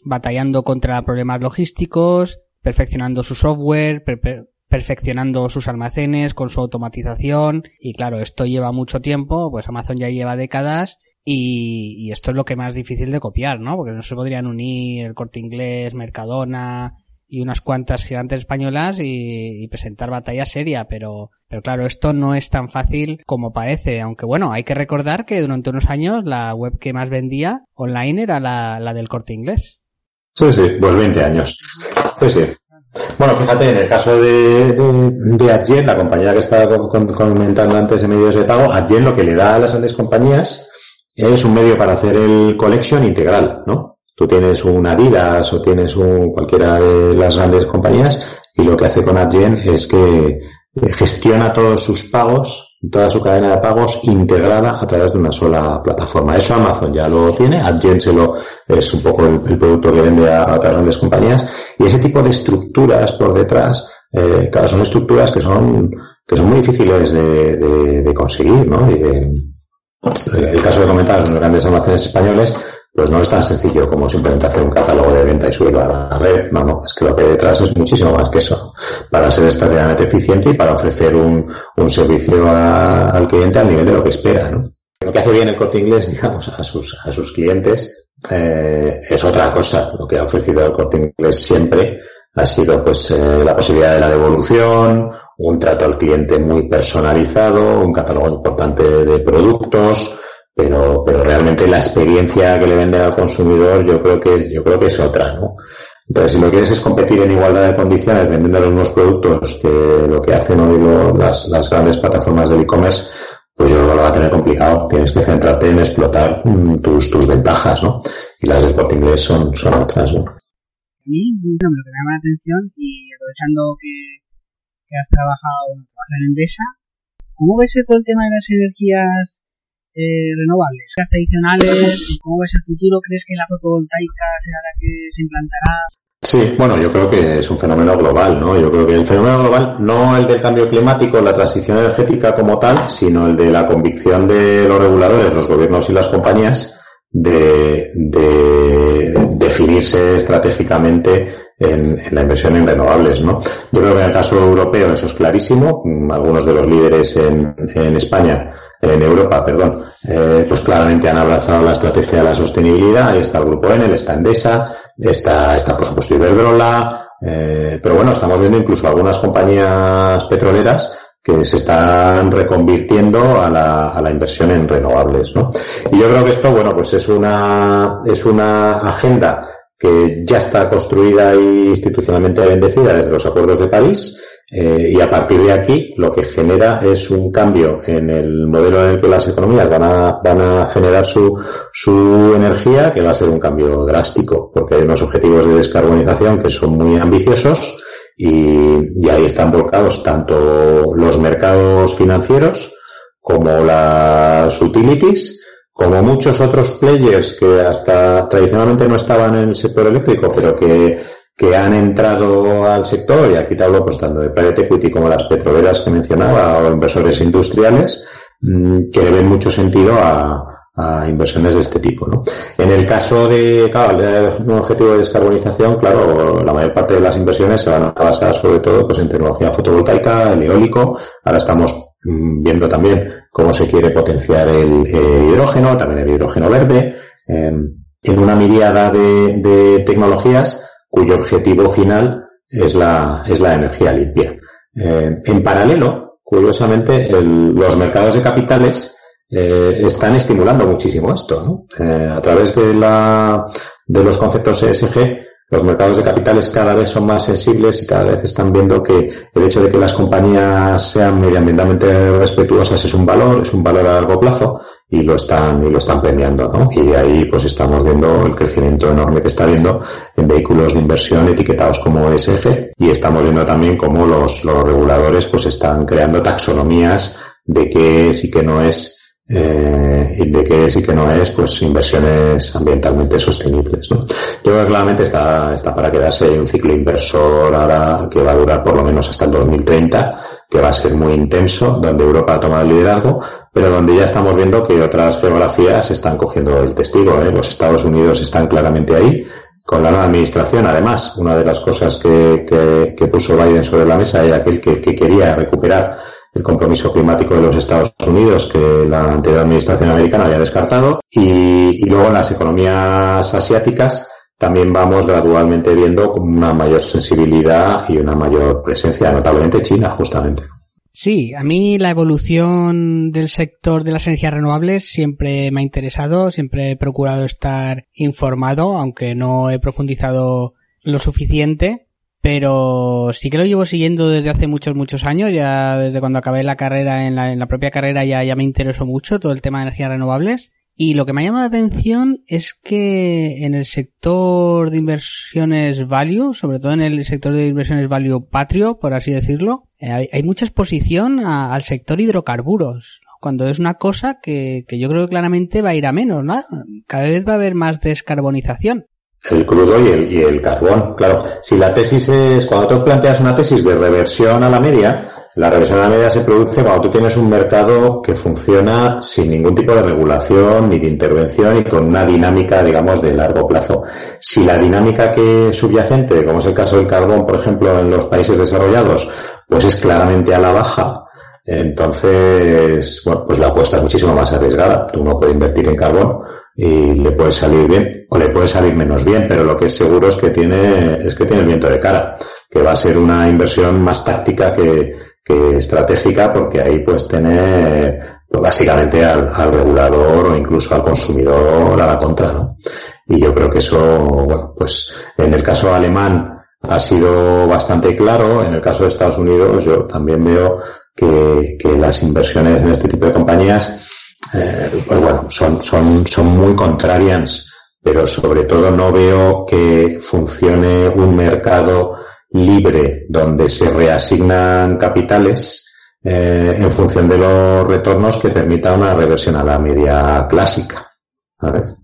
batallando contra problemas logísticos, perfeccionando su software, per perfeccionando sus almacenes con su automatización y claro, esto lleva mucho tiempo, pues Amazon ya lleva décadas y, y, esto es lo que más difícil de copiar, ¿no? Porque no se podrían unir el corte inglés, Mercadona y unas cuantas gigantes españolas y, presentar batalla seria, pero, pero claro, esto no es tan fácil como parece, aunque bueno, hay que recordar que durante unos años la web que más vendía online era la, la del corte inglés. Sí, sí, pues 20 años. Sí, sí. Bueno, fíjate, en el caso de, de, de Adyen, la compañía que estaba comentando antes de medios de pago, Adyen lo que le da a las grandes compañías es un medio para hacer el collection integral, ¿no? Tú tienes un Adidas o tienes un cualquiera de las grandes compañías y lo que hace con Adyen es que gestiona todos sus pagos, toda su cadena de pagos integrada a través de una sola plataforma. Eso Amazon ya lo tiene, Adyen se lo, es un poco el, producto que vende a, a, otras grandes compañías y ese tipo de estructuras por detrás, eh, son estructuras que son, que son muy difíciles de, de, de conseguir, ¿no? Y de, el caso de comentar los grandes almacenes españoles, pues no es tan sencillo como simplemente hacer un catálogo de venta y subirlo a la red. No, no, es que lo que hay detrás es muchísimo más que eso. Para ser extremadamente eficiente y para ofrecer un, servicio al cliente al nivel de lo que espera, ¿no? Lo que hace bien el corte inglés, digamos, a sus, a sus clientes, eh, es otra cosa. Lo que ha ofrecido el corte inglés siempre ha sido pues eh, la posibilidad de la devolución, un trato al cliente muy personalizado, un catálogo importante de productos, pero, pero realmente la experiencia que le vende al consumidor yo creo que, yo creo que es otra, ¿no? Entonces, si lo quieres es competir en igualdad de condiciones vendiendo los mismos productos que lo que hacen hoy lo, las, las grandes plataformas del e-commerce, pues yo creo que lo va a tener complicado. Tienes que centrarte en explotar mm, tus, tus ventajas, ¿no? Y las corte inglés son, son otras, ¿no? a mí lo que me llama la atención y aprovechando que, has trabajado, en Endesa, ¿cómo ves todo el tema de las energías eh, renovables, tradicionales? ¿Cómo ves el futuro? ¿Crees que la fotovoltaica será la que se implantará? Sí, bueno, yo creo que es un fenómeno global, ¿no? Yo creo que el fenómeno global, no el del cambio climático, la transición energética como tal, sino el de la convicción de los reguladores, los gobiernos y las compañías de, de definirse estratégicamente en, en, la inversión en renovables, ¿no? Yo creo que en el caso europeo eso es clarísimo. Algunos de los líderes en, en España, en Europa, perdón, eh, pues claramente han abrazado la estrategia de la sostenibilidad. Ahí está el Grupo Enel, está Endesa, está, está por supuesto Iberdrola, eh, pero bueno, estamos viendo incluso algunas compañías petroleras que se están reconvirtiendo a la, a la inversión en renovables, ¿no? Y yo creo que esto, bueno, pues es una, es una agenda que ya está construida e institucionalmente bendecida desde los acuerdos de París, eh, y a partir de aquí lo que genera es un cambio en el modelo en el que las economías van a, van a generar su, su energía, que va a ser un cambio drástico, porque hay unos objetivos de descarbonización que son muy ambiciosos, y, y, ahí están volcados tanto los mercados financieros como las utilities, como muchos otros players que hasta tradicionalmente no estaban en el sector eléctrico, pero que, que han entrado al sector, y aquí te hablo pues tanto de private equity como las petroleras que mencionaba, o inversores industriales, mm, que le ven mucho sentido a, a inversiones de este tipo. ¿no? En el caso de, claro, un objetivo de descarbonización, claro, la mayor parte de las inversiones se van a basar sobre todo pues, en tecnología fotovoltaica, el eólico. Ahora estamos viendo también cómo se quiere potenciar el, hidrógeno, también el hidrógeno verde, eh, en una miriada de, tecnologías cuyo objetivo final es la, es la energía limpia. Eh, en paralelo, curiosamente, los mercados de capitales eh, están estimulando muchísimo esto. Eh, a través de la, de los conceptos ESG, los mercados de capitales cada vez son más sensibles y cada vez están viendo que el hecho de que las compañías sean medioambientalmente respetuosas es un valor, es un valor a largo plazo y lo están y lo están premiando, ¿no? Y de ahí pues estamos viendo el crecimiento enorme que está habiendo en vehículos de inversión etiquetados como ESG y estamos viendo también cómo los, los reguladores pues están creando taxonomías de qué sí que no es eh, y de que sí que no es pues inversiones ambientalmente sostenibles. ¿no? Yo creo que claramente está, está para quedarse un ciclo inversor ahora que va a durar por lo menos hasta el 2030, que va a ser muy intenso, donde Europa ha tomado el liderazgo, pero donde ya estamos viendo que otras geografías están cogiendo el testigo. ¿eh? Los Estados Unidos están claramente ahí, con la nueva administración, además, una de las cosas que, que, que puso Biden sobre la mesa era aquel que, que quería recuperar el compromiso climático de los Estados Unidos que la anterior administración americana había descartado y, luego en las economías asiáticas también vamos gradualmente viendo una mayor sensibilidad y una mayor presencia, notablemente China, justamente. Sí, a mí la evolución del sector de las energías renovables siempre me ha interesado, siempre he procurado estar informado, aunque no he profundizado lo suficiente pero sí que lo llevo siguiendo desde hace muchos, muchos años, ya desde cuando acabé la carrera, en la, en la propia carrera ya, ya me interesó mucho todo el tema de energías renovables. Y lo que me llama la atención es que en el sector de inversiones value, sobre todo en el sector de inversiones value patrio, por así decirlo, eh, hay, mucha exposición al sector hidrocarburos, cuando es una cosa que, que yo creo que claramente va a ir a menos, ¿no? Cada vez va a haber más descarbonización el crudo y el, y el carbón. Claro, si la tesis es, cuando tú planteas una tesis de reversión a la media, la reversión a la media se produce cuando tú tienes un mercado que funciona sin ningún tipo de regulación ni de intervención y con una dinámica, digamos, de largo plazo. Si la dinámica que subyacente, como es el caso del carbón, por ejemplo, en los países desarrollados, pues es claramente a la baja, entonces, bueno, pues la apuesta es muchísimo más arriesgada. Tú no puedes invertir en carbón y le puede salir bien o le puede salir menos bien, pero lo que es seguro es que tiene, es que tiene el viento de cara, que va a ser una inversión más táctica que, que estratégica porque ahí pues tiene básicamente al, al, regulador o incluso al consumidor a la contra, ¿no? Y yo creo que eso, bueno, pues en el caso alemán ha sido bastante claro, en el caso de Estados Unidos yo también veo que, que las inversiones en este tipo de compañías eh, pues bueno, son, son, son muy contrarias, pero sobre todo no veo que funcione un mercado libre donde se reasignan capitales eh, en función de los retornos que permita una reversión a la media clásica. ¿Sabes?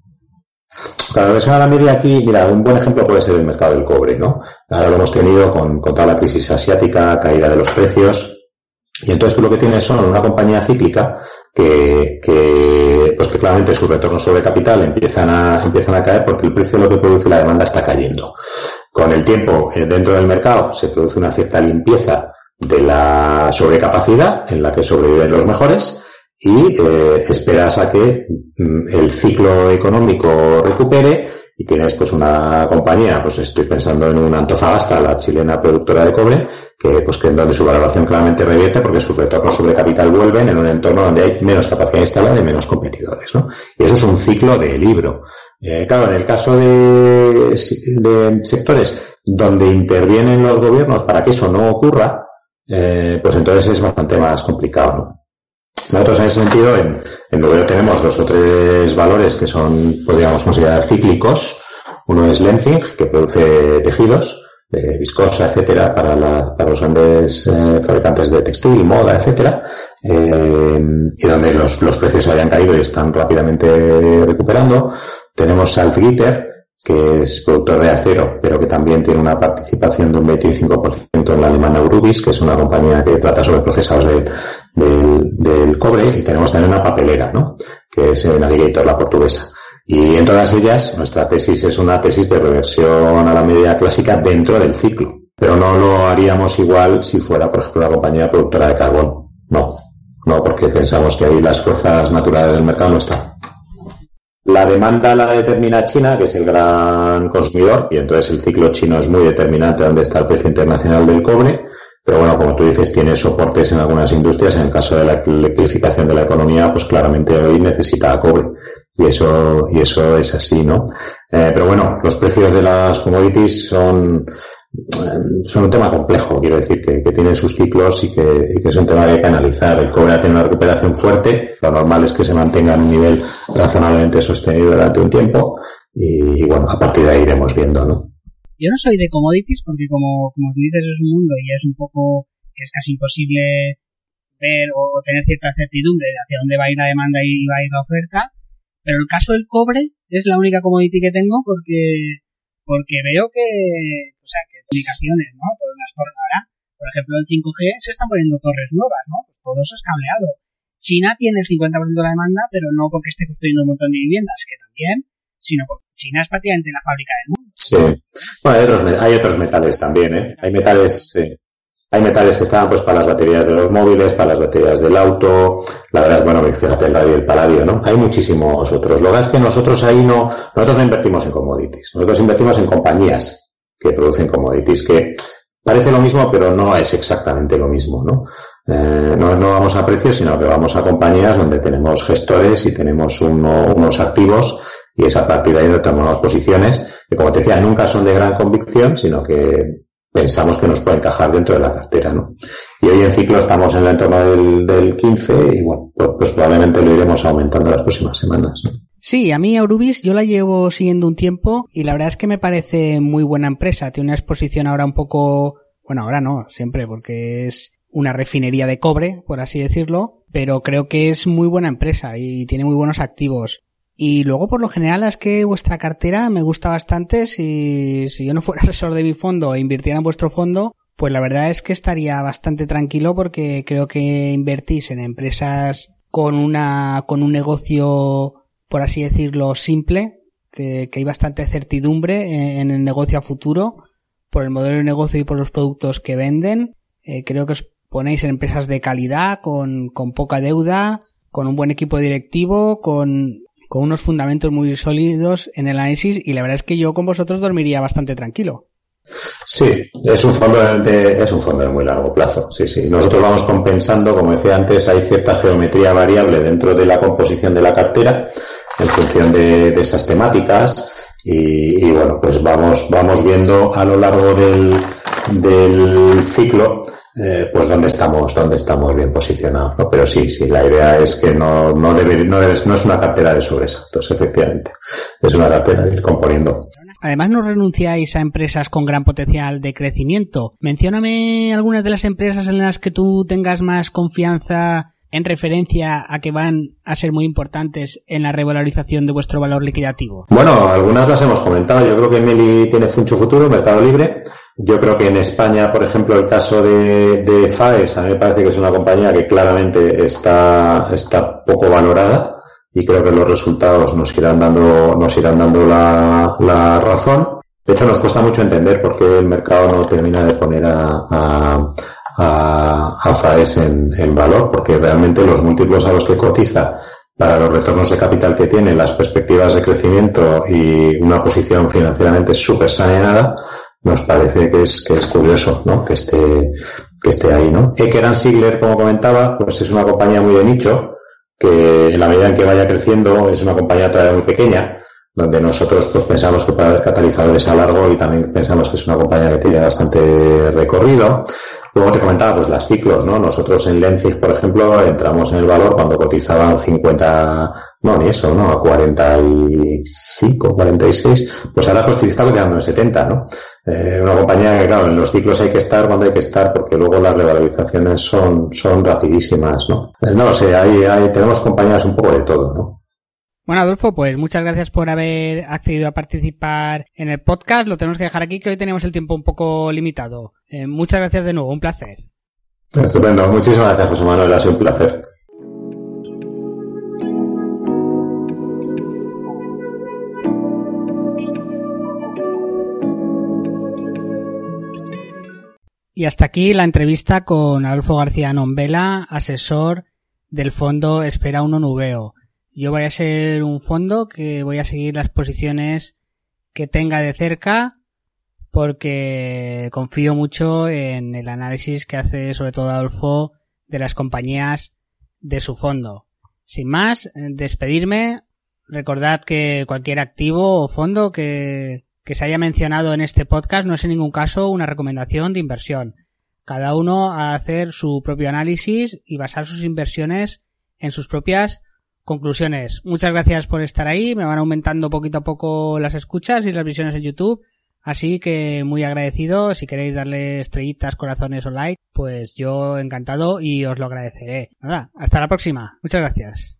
La reversión a la media aquí, mira, un buen ejemplo puede ser el mercado del cobre, ¿no? Ahora lo hemos tenido con, con toda la crisis asiática, caída de los precios, y entonces tú lo que tienes son una compañía cíclica que, que, pues que claramente sus retornos sobre capital empiezan a, empiezan a caer porque el precio de lo que produce la demanda está cayendo. Con el tiempo, eh, dentro del mercado se produce una cierta limpieza de la sobrecapacidad en la que sobreviven los mejores y eh, esperas a que mm, el ciclo económico recupere y tienes pues una compañía, pues estoy pensando en una Antofagasta, la chilena productora de cobre, que pues que donde su valoración claramente revierte porque sus retornos sobre capital vuelven en un entorno donde hay menos capacidad instalada y menos competidores, ¿no? Y eso es un ciclo de libro. Eh, claro, en el caso de, de, sectores donde intervienen los gobiernos para que eso no ocurra, eh, pues entonces es bastante más complicado, ¿no? Nosotros en ese sentido, en, en tenemos dos o tres valores que son, podríamos considerar cíclicos. Uno es Lenzing, que produce tejidos, eh, viscosa, etcétera, para, los grandes eh, fabricantes de textil, moda, etcétera, eh, y donde los, precios hayan caído y están rápidamente recuperando. Tenemos Salzgitter, que es productor de acero, pero que también tiene una participación de un 25% en la alemana Urubis, que es una compañía que trata sobre procesados del, del, del cobre, y tenemos también una papelera, ¿no? que es Navigator, la portuguesa. Y en todas ellas, nuestra tesis es una tesis de reversión a la media clásica dentro del ciclo. Pero no lo haríamos igual si fuera, por ejemplo, una compañía productora de carbón. No, no, porque pensamos que ahí las fuerzas naturales del mercado no están. La demanda la determina China, que es el gran consumidor, y entonces el ciclo chino es muy determinante donde está el precio internacional del cobre. Pero bueno, como tú dices, tiene soportes en algunas industrias. En el caso de la electrificación de la economía, pues claramente hoy necesita cobre. y eso, y eso es así, ¿no? Eh, pero bueno, los precios de las commodities son, son un tema complejo, quiero decir, que, que tiene sus ciclos y que, y que es un tema que hay que analizar. El cobre ha tenido una recuperación fuerte, lo normal es que se mantenga en un nivel razonablemente sostenido durante un tiempo y, y bueno, a partir de ahí iremos viendo, ¿no? Yo no soy de commodities porque como, como tú dices es un mundo y es un poco, es casi imposible ver o tener cierta certidumbre de hacia dónde va a ir la demanda y va a ir la oferta. Pero el caso del cobre es la única commodity que tengo porque, porque veo que, o sea, que comunicaciones, ¿no? Por las torres ahora, por ejemplo, en 5G se están poniendo torres nuevas, ¿no? Pues todo eso es cableado. China tiene el 50% de la demanda, pero no porque esté construyendo un montón de viviendas, que también, sino porque China es prácticamente la fábrica del mundo. Sí. Bueno, hay otros, hay otros metales también, ¿eh? Hay metales, sí. Hay metales que estaban pues para las baterías de los móviles, para las baterías del auto, la verdad, bueno, fíjate el radio y el paladio, ¿no? Hay muchísimos otros. Lo que es que nosotros ahí no, nosotros no invertimos en commodities, nosotros invertimos en compañías que producen commodities, que parece lo mismo, pero no es exactamente lo mismo, ¿no? Eh, no, no, vamos a precios, sino que vamos a compañías donde tenemos gestores y tenemos uno, unos activos y es a partir de ahí donde tomamos posiciones que, como te decía, nunca son de gran convicción, sino que pensamos que nos puede encajar dentro de la cartera, ¿no? Y hoy en ciclo estamos en el entorno del, del 15 y bueno, pues, pues, probablemente lo iremos aumentando las próximas semanas. ¿no? Sí, a mí Eurubis yo la llevo siguiendo un tiempo y la verdad es que me parece muy buena empresa. Tiene una exposición ahora un poco, bueno, ahora no, siempre, porque es una refinería de cobre, por así decirlo, pero creo que es muy buena empresa y tiene muy buenos activos. Y luego, por lo general, es que vuestra cartera me gusta bastante. Si, si yo no fuera [laughs] asesor de mi fondo e invirtiera en vuestro fondo, pues la verdad es que estaría bastante tranquilo porque creo que invertís en empresas con una, con un negocio, por así decirlo, simple, que, hay bastante certidumbre en, el negocio a futuro, por el modelo de negocio y por los productos que venden. Eh, creo que os ponéis en empresas de calidad, con, con poca deuda, con un buen equipo directivo, con con unos fundamentos muy sólidos en el análisis y la verdad es que yo con vosotros dormiría bastante tranquilo. Sí, es un fondo de, es un fondo de muy largo plazo. Sí, sí. Nosotros vamos compensando, como decía antes, hay cierta geometría variable dentro de la composición de la cartera en función de, de esas temáticas y, bueno, pues vamos, vamos viendo a lo largo del, del ciclo eh, pues dónde estamos, dónde estamos bien posicionados. Pero sí, sí, la idea es que no, no debe, no, debe, no es una cartera de sobresaltos, efectivamente. Es una cartera de ir componiendo. Además, no renunciáis a empresas con gran potencial de crecimiento. Mencióname algunas de las empresas en las que tú tengas más confianza en referencia a que van a ser muy importantes en la revalorización de vuestro valor liquidativo? Bueno, algunas las hemos comentado. Yo creo que Meli tiene mucho futuro, Mercado Libre. Yo creo que en España, por ejemplo, el caso de, FAES, a mí me parece que es una compañía que claramente está, está poco valorada y creo que los resultados nos irán dando, nos irán dando la, la razón. De hecho, nos cuesta mucho entender por qué el mercado no termina de poner a, a a, a FAES en, en, valor, porque realmente los múltiplos a los que cotiza para los retornos de capital que tiene, las perspectivas de crecimiento y una posición financieramente súper saneada, nos parece que es, que es curioso, ¿no? Que esté, que esté ahí, ¿no? Ekeran Sigler, como comentaba, pues es una compañía muy de nicho, que en la medida en que vaya creciendo es una compañía todavía muy pequeña, donde nosotros pues, pensamos que puede haber catalizadores a largo y también pensamos que es una compañía que tiene bastante recorrido. Luego te comentaba pues las ciclos, ¿no? Nosotros en Lenzig, por ejemplo, entramos en el valor cuando cotizaban 50, no, ni eso, ¿no? A 45, 46, pues ahora pues está cotizando en 70, ¿no? Eh, una compañía que, claro, en los ciclos hay que estar cuando hay que estar porque luego las revalorizaciones son, son rapidísimas, ¿no? Eh, no lo sé, ahí, ahí tenemos compañías un poco de todo, ¿no? Bueno, Adolfo, pues muchas gracias por haber accedido a participar en el podcast. Lo tenemos que dejar aquí, que hoy tenemos el tiempo un poco limitado. Eh, muchas gracias de nuevo, un placer. Estupendo, muchísimas gracias, José Manuel, ha sido un placer. Y hasta aquí la entrevista con Adolfo García Nombela, asesor del fondo Espera Uno Nubeo. Yo voy a ser un fondo que voy a seguir las posiciones que tenga de cerca porque confío mucho en el análisis que hace sobre todo Adolfo de las compañías de su fondo. Sin más, despedirme. recordad que cualquier activo o fondo que, que se haya mencionado en este podcast no es en ningún caso una recomendación de inversión. Cada uno a hacer su propio análisis y basar sus inversiones en sus propias conclusiones. Muchas gracias por estar ahí. Me van aumentando poquito a poco las escuchas y las visiones en YouTube. Así que muy agradecido. Si queréis darle estrellitas, corazones o like, pues yo encantado y os lo agradeceré. Nada, hasta la próxima. Muchas gracias.